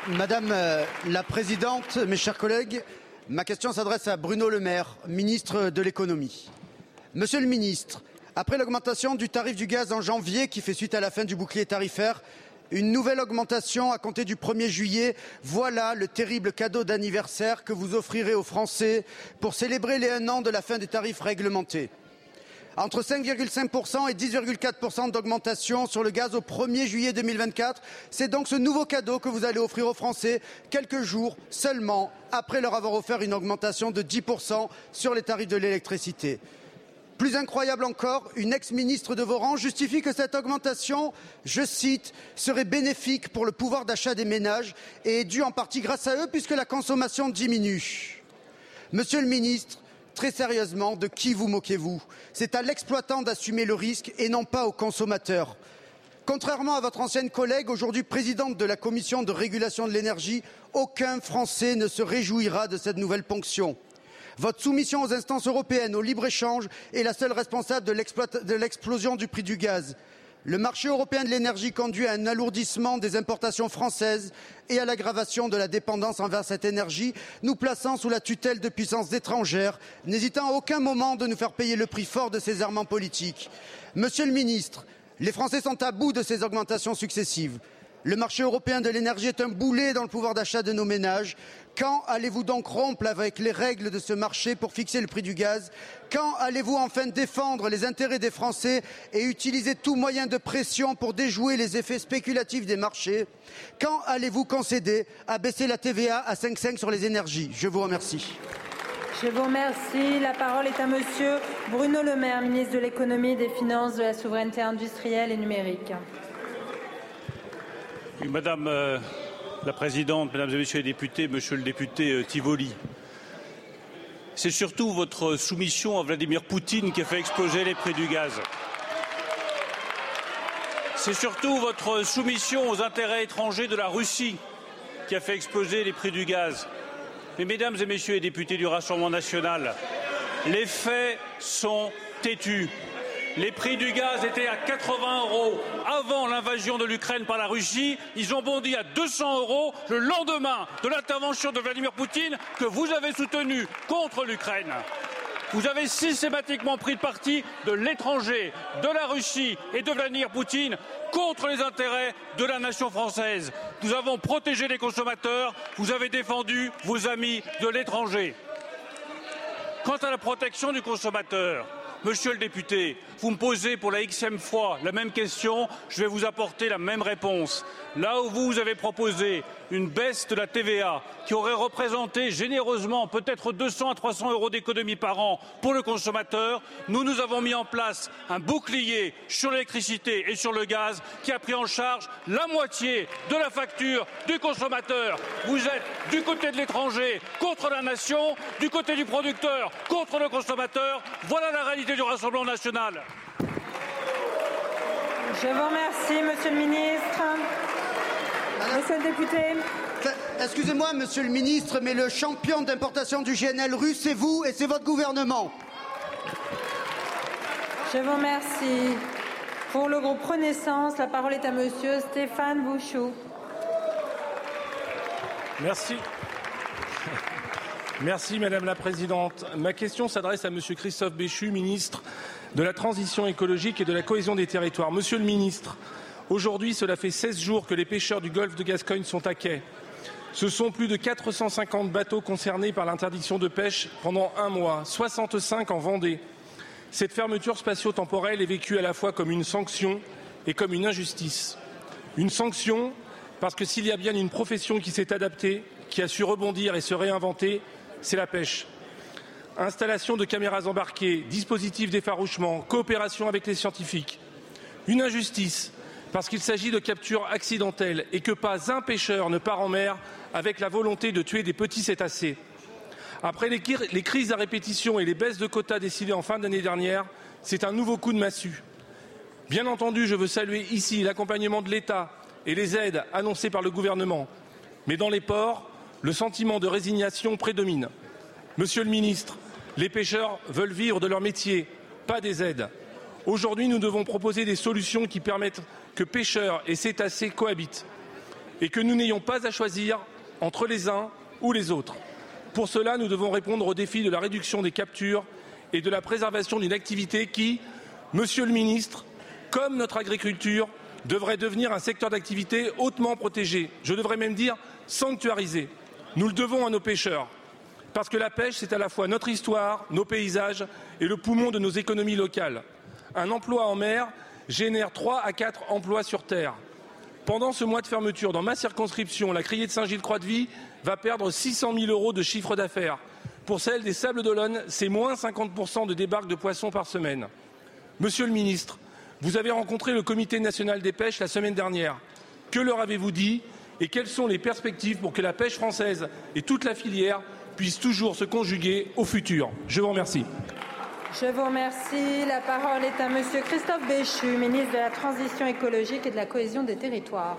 Madame euh, la Présidente, mes chers collègues, ma question s'adresse à Bruno Le Maire, ministre de l'économie. Monsieur le ministre, après l'augmentation du tarif du gaz en janvier qui fait suite à la fin du bouclier tarifaire, une nouvelle augmentation à compter du 1er juillet, voilà le terrible cadeau d'anniversaire que vous offrirez aux Français pour célébrer les un an de la fin des tarifs réglementés. Entre 5,5% et 10,4% d'augmentation sur le gaz au 1er juillet 2024. C'est donc ce nouveau cadeau que vous allez offrir aux Français quelques jours seulement après leur avoir offert une augmentation de 10% sur les tarifs de l'électricité. Plus incroyable encore, une ex-ministre de vos rangs justifie que cette augmentation, je cite, serait bénéfique pour le pouvoir d'achat des ménages et est due en partie grâce à eux puisque la consommation diminue. Monsieur le ministre, Très sérieusement, de qui vous moquez-vous C'est à l'exploitant d'assumer le risque et non pas au consommateur. Contrairement à votre ancienne collègue, aujourd'hui présidente de la commission de régulation de l'énergie, aucun Français ne se réjouira de cette nouvelle ponction. Votre soumission aux instances européennes, au libre-échange, est la seule responsable de l'explosion du prix du gaz. Le marché européen de l'énergie conduit à un alourdissement des importations françaises et à l'aggravation de la dépendance envers cette énergie, nous plaçant sous la tutelle de puissances étrangères, n'hésitant à aucun moment de nous faire payer le prix fort de ces errements politiques. Monsieur le ministre, les Français sont à bout de ces augmentations successives. Le marché européen de l'énergie est un boulet dans le pouvoir d'achat de nos ménages. Quand allez-vous donc rompre avec les règles de ce marché pour fixer le prix du gaz? Quand allez-vous enfin défendre les intérêts des Français et utiliser tout moyen de pression pour déjouer les effets spéculatifs des marchés? Quand allez-vous concéder à baisser la TVA à 5,5 sur les énergies? Je vous remercie. Je vous remercie. La parole est à Monsieur Bruno Le Maire, ministre de l'économie, des finances, de la souveraineté industrielle et numérique. Madame euh, la Présidente, Mesdames et Messieurs les députés, Monsieur le député euh, Tivoli, c'est surtout votre soumission à Vladimir Poutine qui a fait exploser les prix du gaz. C'est surtout votre soumission aux intérêts étrangers de la Russie qui a fait exploser les prix du gaz. Mais mesdames et messieurs les députés du Rassemblement national, les faits sont têtus. Les prix du gaz étaient à 80 euros avant l'invasion de l'Ukraine par la Russie. Ils ont bondi à 200 euros le lendemain de l'intervention de Vladimir Poutine que vous avez soutenu contre l'Ukraine. Vous avez systématiquement pris parti de l'étranger, de la Russie et de Vladimir Poutine contre les intérêts de la nation française. Nous avons protégé les consommateurs, vous avez défendu vos amis de l'étranger. Quant à la protection du consommateur, Monsieur le député, vous me posez pour la xème fois la même question, je vais vous apporter la même réponse. Là où vous avez proposé une baisse de la TVA qui aurait représenté généreusement peut-être 200 à 300 euros d'économie par an pour le consommateur, nous, nous avons mis en place un bouclier sur l'électricité et sur le gaz qui a pris en charge la moitié de la facture du consommateur. Vous êtes du côté de l'étranger contre la nation, du côté du producteur contre le consommateur. Voilà la réalité du Rassemblement national. Je vous remercie, Monsieur le ministre. Monsieur le député. Excusez-moi, Monsieur le ministre, mais le champion d'importation du GNL russe, c'est vous et c'est votre gouvernement. Je vous remercie. Pour le groupe Renaissance, la parole est à Monsieur Stéphane Bouchou. Merci. Merci Madame la Présidente. Ma question s'adresse à Monsieur Christophe Béchu, ministre de la Transition écologique et de la cohésion des territoires. Monsieur le ministre, aujourd'hui, cela fait 16 jours que les pêcheurs du golfe de Gascogne sont à quai. Ce sont plus de 450 bateaux concernés par l'interdiction de pêche pendant un mois, 65 en Vendée. Cette fermeture spatio-temporelle est vécue à la fois comme une sanction et comme une injustice. Une sanction parce que s'il y a bien une profession qui s'est adaptée, qui a su rebondir et se réinventer, c'est la pêche. Installation de caméras embarquées, dispositifs d'effarouchement, coopération avec les scientifiques. Une injustice, parce qu'il s'agit de captures accidentelles et que pas un pêcheur ne part en mer avec la volonté de tuer des petits cétacés. Après les, les crises à répétition et les baisses de quotas décidées en fin d'année dernière, c'est un nouveau coup de massue. Bien entendu, je veux saluer ici l'accompagnement de l'État et les aides annoncées par le gouvernement. Mais dans les ports, le sentiment de résignation prédomine. Monsieur le ministre, les pêcheurs veulent vivre de leur métier, pas des aides. Aujourd'hui, nous devons proposer des solutions qui permettent que pêcheurs et cétacés cohabitent et que nous n'ayons pas à choisir entre les uns ou les autres. Pour cela, nous devons répondre au défi de la réduction des captures et de la préservation d'une activité qui, Monsieur le ministre, comme notre agriculture, devrait devenir un secteur d'activité hautement protégé. Je devrais même dire sanctuarisé. Nous le devons à nos pêcheurs. Parce que la pêche, c'est à la fois notre histoire, nos paysages et le poumon de nos économies locales. Un emploi en mer génère trois à quatre emplois sur terre. Pendant ce mois de fermeture, dans ma circonscription, la criée de Saint-Gilles-Croix-de-Vie va perdre 600 000 euros de chiffre d'affaires. Pour celle des Sables d'Olonne, c'est moins 50% de débarque de poissons par semaine. Monsieur le ministre, vous avez rencontré le Comité national des pêches la semaine dernière. Que leur avez-vous dit et quelles sont les perspectives pour que la pêche française et toute la filière puissent toujours se conjuguer au futur? Je vous remercie. Je vous remercie. La parole est à Monsieur Christophe Béchu, ministre de la Transition écologique et de la cohésion des territoires.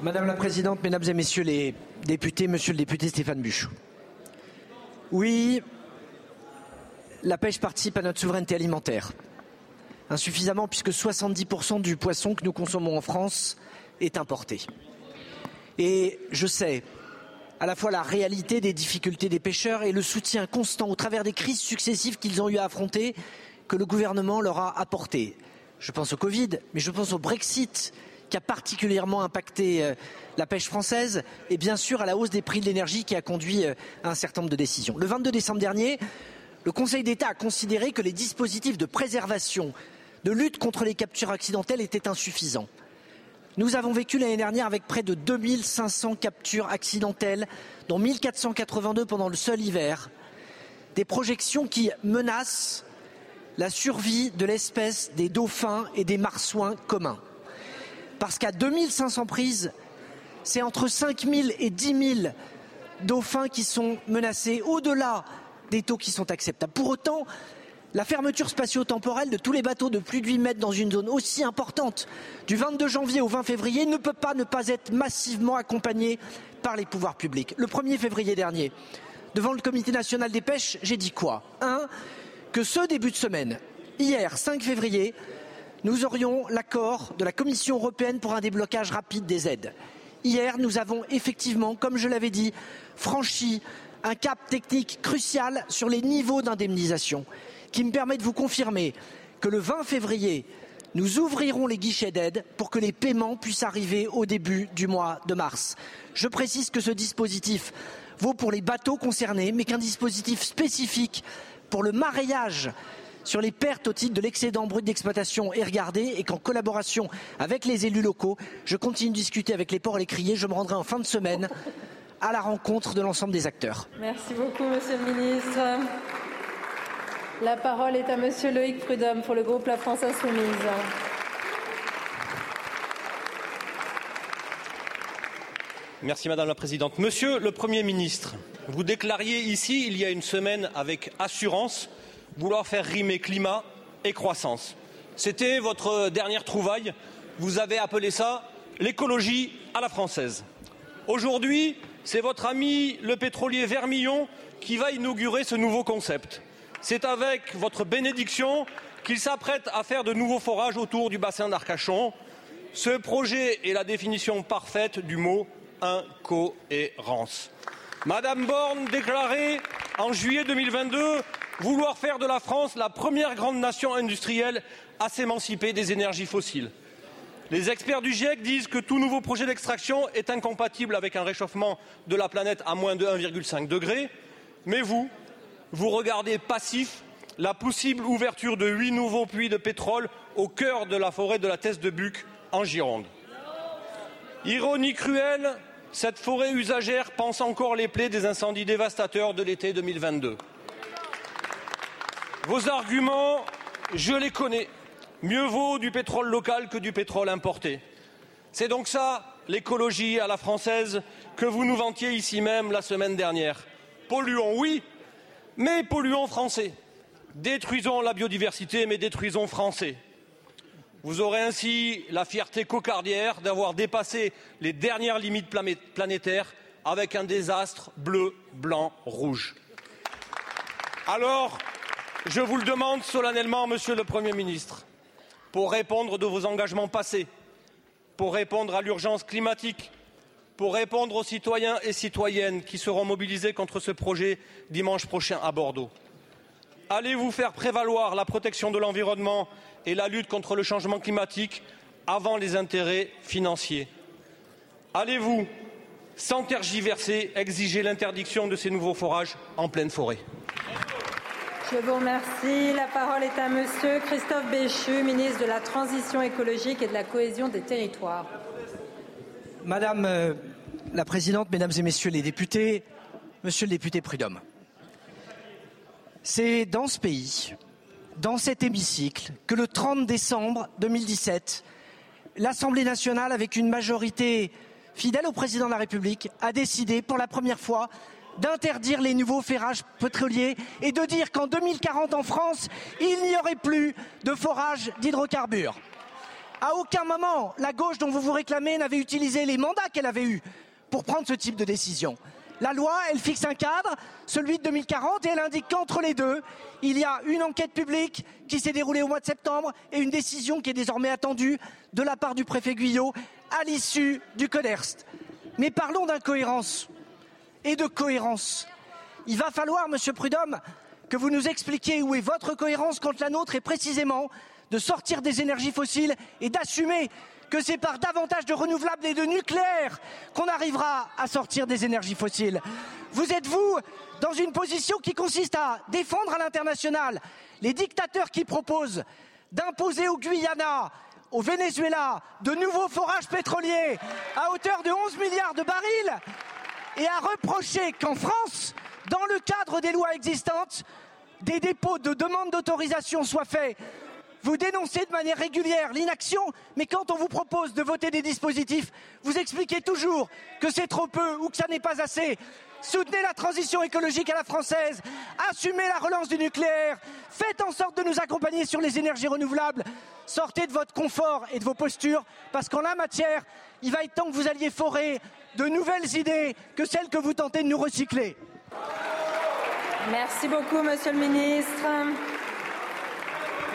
Madame la Présidente, Mesdames et Messieurs les députés, Monsieur le député Stéphane Buchou. Oui, la pêche participe à notre souveraineté alimentaire. Insuffisamment puisque 70% du poisson que nous consommons en France est importé. Et je sais à la fois la réalité des difficultés des pêcheurs et le soutien constant au travers des crises successives qu'ils ont eu à affronter que le gouvernement leur a apporté. Je pense au Covid, mais je pense au Brexit qui a particulièrement impacté euh, la pêche française et bien sûr à la hausse des prix de l'énergie qui a conduit euh, à un certain nombre de décisions. Le 22 décembre dernier, le Conseil d'État a considéré que les dispositifs de préservation, de lutte contre les captures accidentelles étaient insuffisants. Nous avons vécu l'année dernière avec près de 2500 captures accidentelles, dont 1482 pendant le seul hiver. Des projections qui menacent la survie de l'espèce des dauphins et des marsouins communs. Parce qu'à 2500 prises, c'est entre 5000 et 10 000 dauphins qui sont menacés au-delà des taux qui sont acceptables. Pour autant, la fermeture spatio-temporelle de tous les bateaux de plus de 8 mètres dans une zone aussi importante du 22 janvier au 20 février ne peut pas ne pas être massivement accompagnée par les pouvoirs publics. Le 1er février dernier, devant le Comité national des pêches, j'ai dit quoi? Un, que ce début de semaine, hier 5 février, nous aurions l'accord de la Commission européenne pour un déblocage rapide des aides. Hier, nous avons effectivement, comme je l'avais dit, franchi un cap technique crucial sur les niveaux d'indemnisation qui me permet de vous confirmer que le 20 février, nous ouvrirons les guichets d'aide pour que les paiements puissent arriver au début du mois de mars. Je précise que ce dispositif vaut pour les bateaux concernés, mais qu'un dispositif spécifique pour le mareyage sur les pertes au titre de l'excédent brut d'exploitation est regardé et qu'en collaboration avec les élus locaux, je continue de discuter avec les ports et les criers. Je me rendrai en fin de semaine à la rencontre de l'ensemble des acteurs. Merci beaucoup, Monsieur le Ministre. La parole est à Monsieur Loïc Prudhomme pour le groupe La France Insoumise. Madame la Présidente. Monsieur le Premier ministre, vous déclariez ici, il y a une semaine, avec assurance, vouloir faire rimer climat et croissance. C'était votre dernière trouvaille. Vous avez appelé ça l'écologie à la française. Aujourd'hui, c'est votre ami le pétrolier Vermillon qui va inaugurer ce nouveau concept. C'est avec votre bénédiction qu'il s'apprête à faire de nouveaux forages autour du bassin d'Arcachon. Ce projet est la définition parfaite du mot incohérence. Madame Borne déclarait en juillet 2022 vouloir faire de la France la première grande nation industrielle à s'émanciper des énergies fossiles. Les experts du GIEC disent que tout nouveau projet d'extraction est incompatible avec un réchauffement de la planète à moins de 1,5 degré. Mais vous, vous regardez passif la possible ouverture de huit nouveaux puits de pétrole au cœur de la forêt de la Thèse de Buc en Gironde. Ironie cruelle, cette forêt usagère pense encore les plaies des incendies dévastateurs de l'été 2022. Vos arguments, je les connais. Mieux vaut du pétrole local que du pétrole importé. C'est donc ça, l'écologie à la française, que vous nous vantiez ici même la semaine dernière. Polluons, oui, mais polluons français. Détruisons la biodiversité, mais détruisons français. Vous aurez ainsi la fierté cocardière d'avoir dépassé les dernières limites planétaires avec un désastre bleu, blanc, rouge. Alors, je vous le demande solennellement, Monsieur le Premier ministre, pour répondre de vos engagements passés, pour répondre à l'urgence climatique, pour répondre aux citoyens et citoyennes qui seront mobilisés contre ce projet dimanche prochain à Bordeaux. Allez-vous faire prévaloir la protection de l'environnement et la lutte contre le changement climatique avant les intérêts financiers? Allez-vous, sans tergiverser, exiger l'interdiction de ces nouveaux forages en pleine forêt? Je vous remercie. La parole est à Monsieur Christophe Béchu, ministre de la Transition écologique et de la cohésion des territoires. Madame euh, la Présidente, Mesdames et Messieurs les députés, Monsieur le député Prudhomme, c'est dans ce pays, dans cet hémicycle, que le 30 décembre 2017, l'Assemblée nationale, avec une majorité fidèle au président de la République, a décidé pour la première fois d'interdire les nouveaux ferrages pétroliers et de dire qu'en 2040 en France, il n'y aurait plus de forage d'hydrocarbures. À aucun moment, la gauche dont vous vous réclamez n'avait utilisé les mandats qu'elle avait eus pour prendre ce type de décision. La loi, elle fixe un cadre, celui de 2040, et elle indique qu'entre les deux, il y a une enquête publique qui s'est déroulée au mois de septembre et une décision qui est désormais attendue de la part du préfet Guyot à l'issue du CODERST. Mais parlons d'incohérence et de cohérence. Il va falloir, Monsieur Prudhomme, que vous nous expliquiez où est votre cohérence quand la nôtre est précisément de sortir des énergies fossiles et d'assumer que c'est par davantage de renouvelables et de nucléaire qu'on arrivera à sortir des énergies fossiles. Vous êtes, vous, dans une position qui consiste à défendre à l'international les dictateurs qui proposent d'imposer au Guyana, au Venezuela, de nouveaux forages pétroliers à hauteur de 11 milliards de barils et à reprocher qu'en France, dans le cadre des lois existantes, des dépôts de demandes d'autorisation soient faits vous dénoncez de manière régulière l'inaction, mais quand on vous propose de voter des dispositifs, vous expliquez toujours que c'est trop peu ou que ça n'est pas assez. Soutenez la transition écologique à la française, assumez la relance du nucléaire, faites en sorte de nous accompagner sur les énergies renouvelables, sortez de votre confort et de vos postures, parce qu'en la matière, il va être temps que vous alliez forer de nouvelles idées que celles que vous tentez de nous recycler. Merci beaucoup, Monsieur le Ministre.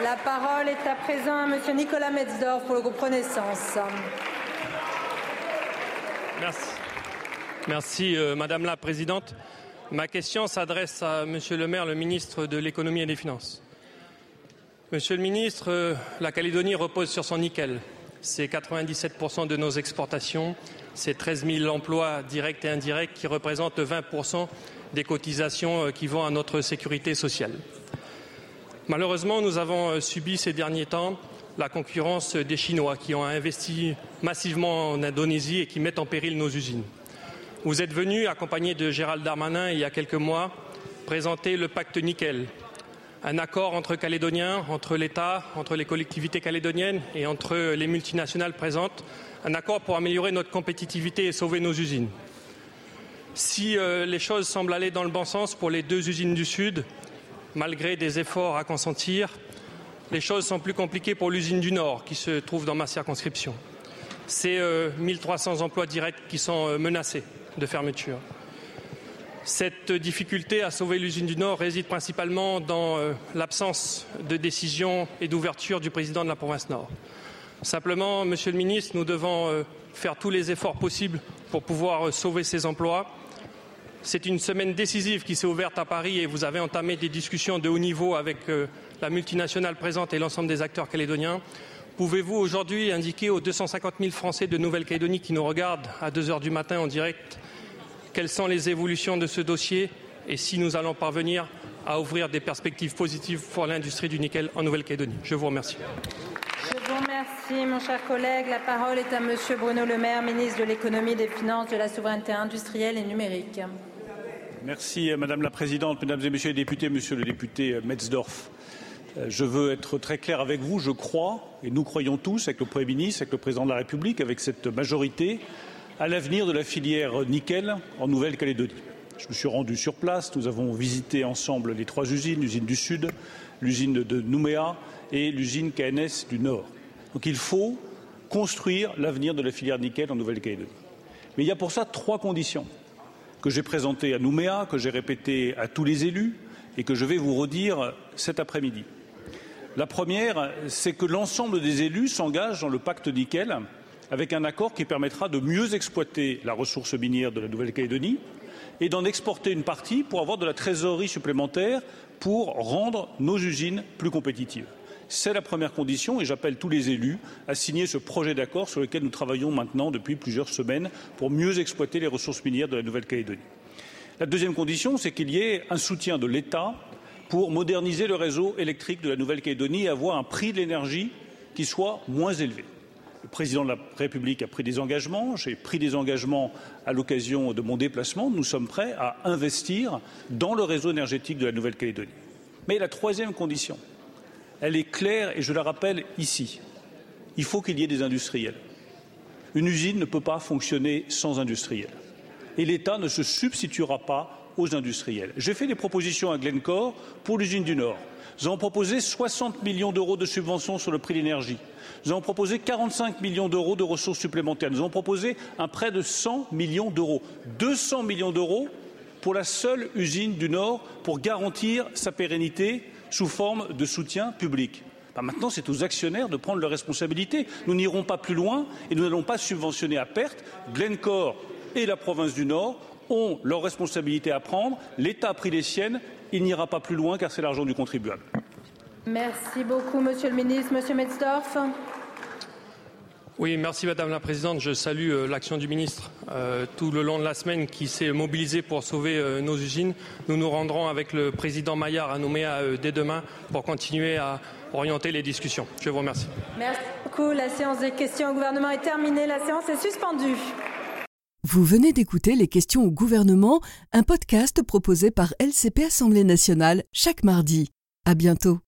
La parole est à présent à Monsieur Nicolas Metzdorf pour le groupe Renaissance. Merci. Merci, euh, Madame la Présidente. Ma question s'adresse à Monsieur le maire, le ministre de l'économie et des finances. Monsieur le ministre, euh, la Calédonie repose sur son nickel. C'est 97% de nos exportations, c'est 13 000 emplois directs et indirects qui représentent 20% des cotisations euh, qui vont à notre sécurité sociale. Malheureusement, nous avons euh, subi ces derniers temps la concurrence des Chinois qui ont investi massivement en Indonésie et qui mettent en péril nos usines. Vous êtes venu, accompagné de Gérald Darmanin, il y a quelques mois, présenter le pacte Nickel, un accord entre Calédoniens, entre l'État, entre les collectivités calédoniennes et entre les multinationales présentes, un accord pour améliorer notre compétitivité et sauver nos usines. Si euh, les choses semblent aller dans le bon sens pour les deux usines du Sud, malgré des efforts à consentir, les choses sont plus compliquées pour l'usine du Nord qui se trouve dans ma circonscription. C'est euh, 1300 emplois directs qui sont euh, menacés de fermeture. Cette difficulté à sauver l'usine du Nord réside principalement dans euh, l'absence de décision et d'ouverture du président de la province Nord. Simplement, Monsieur le ministre, nous devons euh, faire tous les efforts possibles pour pouvoir sauver ces emplois c'est une semaine décisive qui s'est ouverte à Paris et vous avez entamé des discussions de haut niveau avec euh, la multinationale présente et l'ensemble des acteurs calédoniens. Pouvez-vous aujourd'hui indiquer aux 250 000 Français de Nouvelle-Calédonie qui nous regardent à 2 heures du matin en direct quelles sont les évolutions de ce dossier et si nous allons parvenir à ouvrir des perspectives positives pour l'industrie du nickel en Nouvelle-Calédonie? Je vous remercie. Je vous remercie, mon cher collègue. La parole est à Monsieur Bruno Le Maire, ministre de l'économie, des finances, de la souveraineté industrielle et numérique. Merci Madame la Présidente, Mesdames et Messieurs les députés, Monsieur le député Metzdorf. Euh, je veux être très clair avec vous. Je crois, et nous croyons tous, avec le Premier ministre, avec le Président de la République, avec cette majorité, à l'avenir de la filière nickel en Nouvelle-Calédonie. Je me suis rendu sur place. Nous avons visité ensemble les trois usines, l'usine du Sud, l'usine de Nouméa et l'usine KNS du Nord. Donc il faut construire l'avenir de la filière nickel en Nouvelle-Calédonie. Mais il y a pour ça trois conditions que j'ai présenté à Nouméa, que j'ai répété à tous les élus et que je vais vous redire cet après-midi. La première, c'est que l'ensemble des élus s'engagent dans le pacte nickel avec un accord qui permettra de mieux exploiter la ressource minière de la Nouvelle-Calédonie et d'en exporter une partie pour avoir de la trésorerie supplémentaire pour rendre nos usines plus compétitives. C'est la première condition et j'appelle tous les élus à signer ce projet d'accord sur lequel nous travaillons maintenant depuis plusieurs semaines pour mieux exploiter les ressources minières de la Nouvelle-Calédonie. La deuxième condition, c'est qu'il y ait un soutien de l'État pour moderniser le réseau électrique de la Nouvelle-Calédonie et avoir un prix de l'énergie qui soit moins élevé. Le président de la République a pris des engagements, j'ai pris des engagements à l'occasion de mon déplacement. Nous sommes prêts à investir dans le réseau énergétique de la Nouvelle-Calédonie. Mais la troisième condition, elle est claire et je la rappelle ici. Il faut qu'il y ait des industriels. Une usine ne peut pas fonctionner sans industriels. Et l'État ne se substituera pas aux industriels. J'ai fait des propositions à Glencore pour l'usine du Nord. Nous avons proposé 60 millions d'euros de subventions sur le prix de l'énergie. Nous avons proposé 45 millions d'euros de ressources supplémentaires. Nous avons proposé un prêt de 100 millions d'euros. 200 millions d'euros pour la seule usine du Nord pour garantir sa pérennité sous forme de soutien public. Bah, maintenant, c'est aux actionnaires de prendre leurs responsabilités. Nous n'irons pas plus loin et nous n'allons pas subventionner à perte. Glencore et la province du Nord ont leurs responsabilités à prendre. L'État a pris les siennes. Il n'ira pas plus loin car c'est l'argent du contribuable. Merci beaucoup, Monsieur le ministre. Monsieur Metzdorf. Oui, merci Madame la Présidente. Je salue euh, l'action du ministre euh, tout le long de la semaine qui s'est mobilisé pour sauver euh, nos usines. Nous nous rendrons avec le président Maillard à Nouméa dès demain pour continuer à orienter les discussions. Je vous remercie. Merci beaucoup. La séance des questions au gouvernement est terminée. La séance est suspendue. Vous venez d'écouter Les questions au gouvernement, un podcast proposé par LCP Assemblée nationale chaque mardi. À bientôt.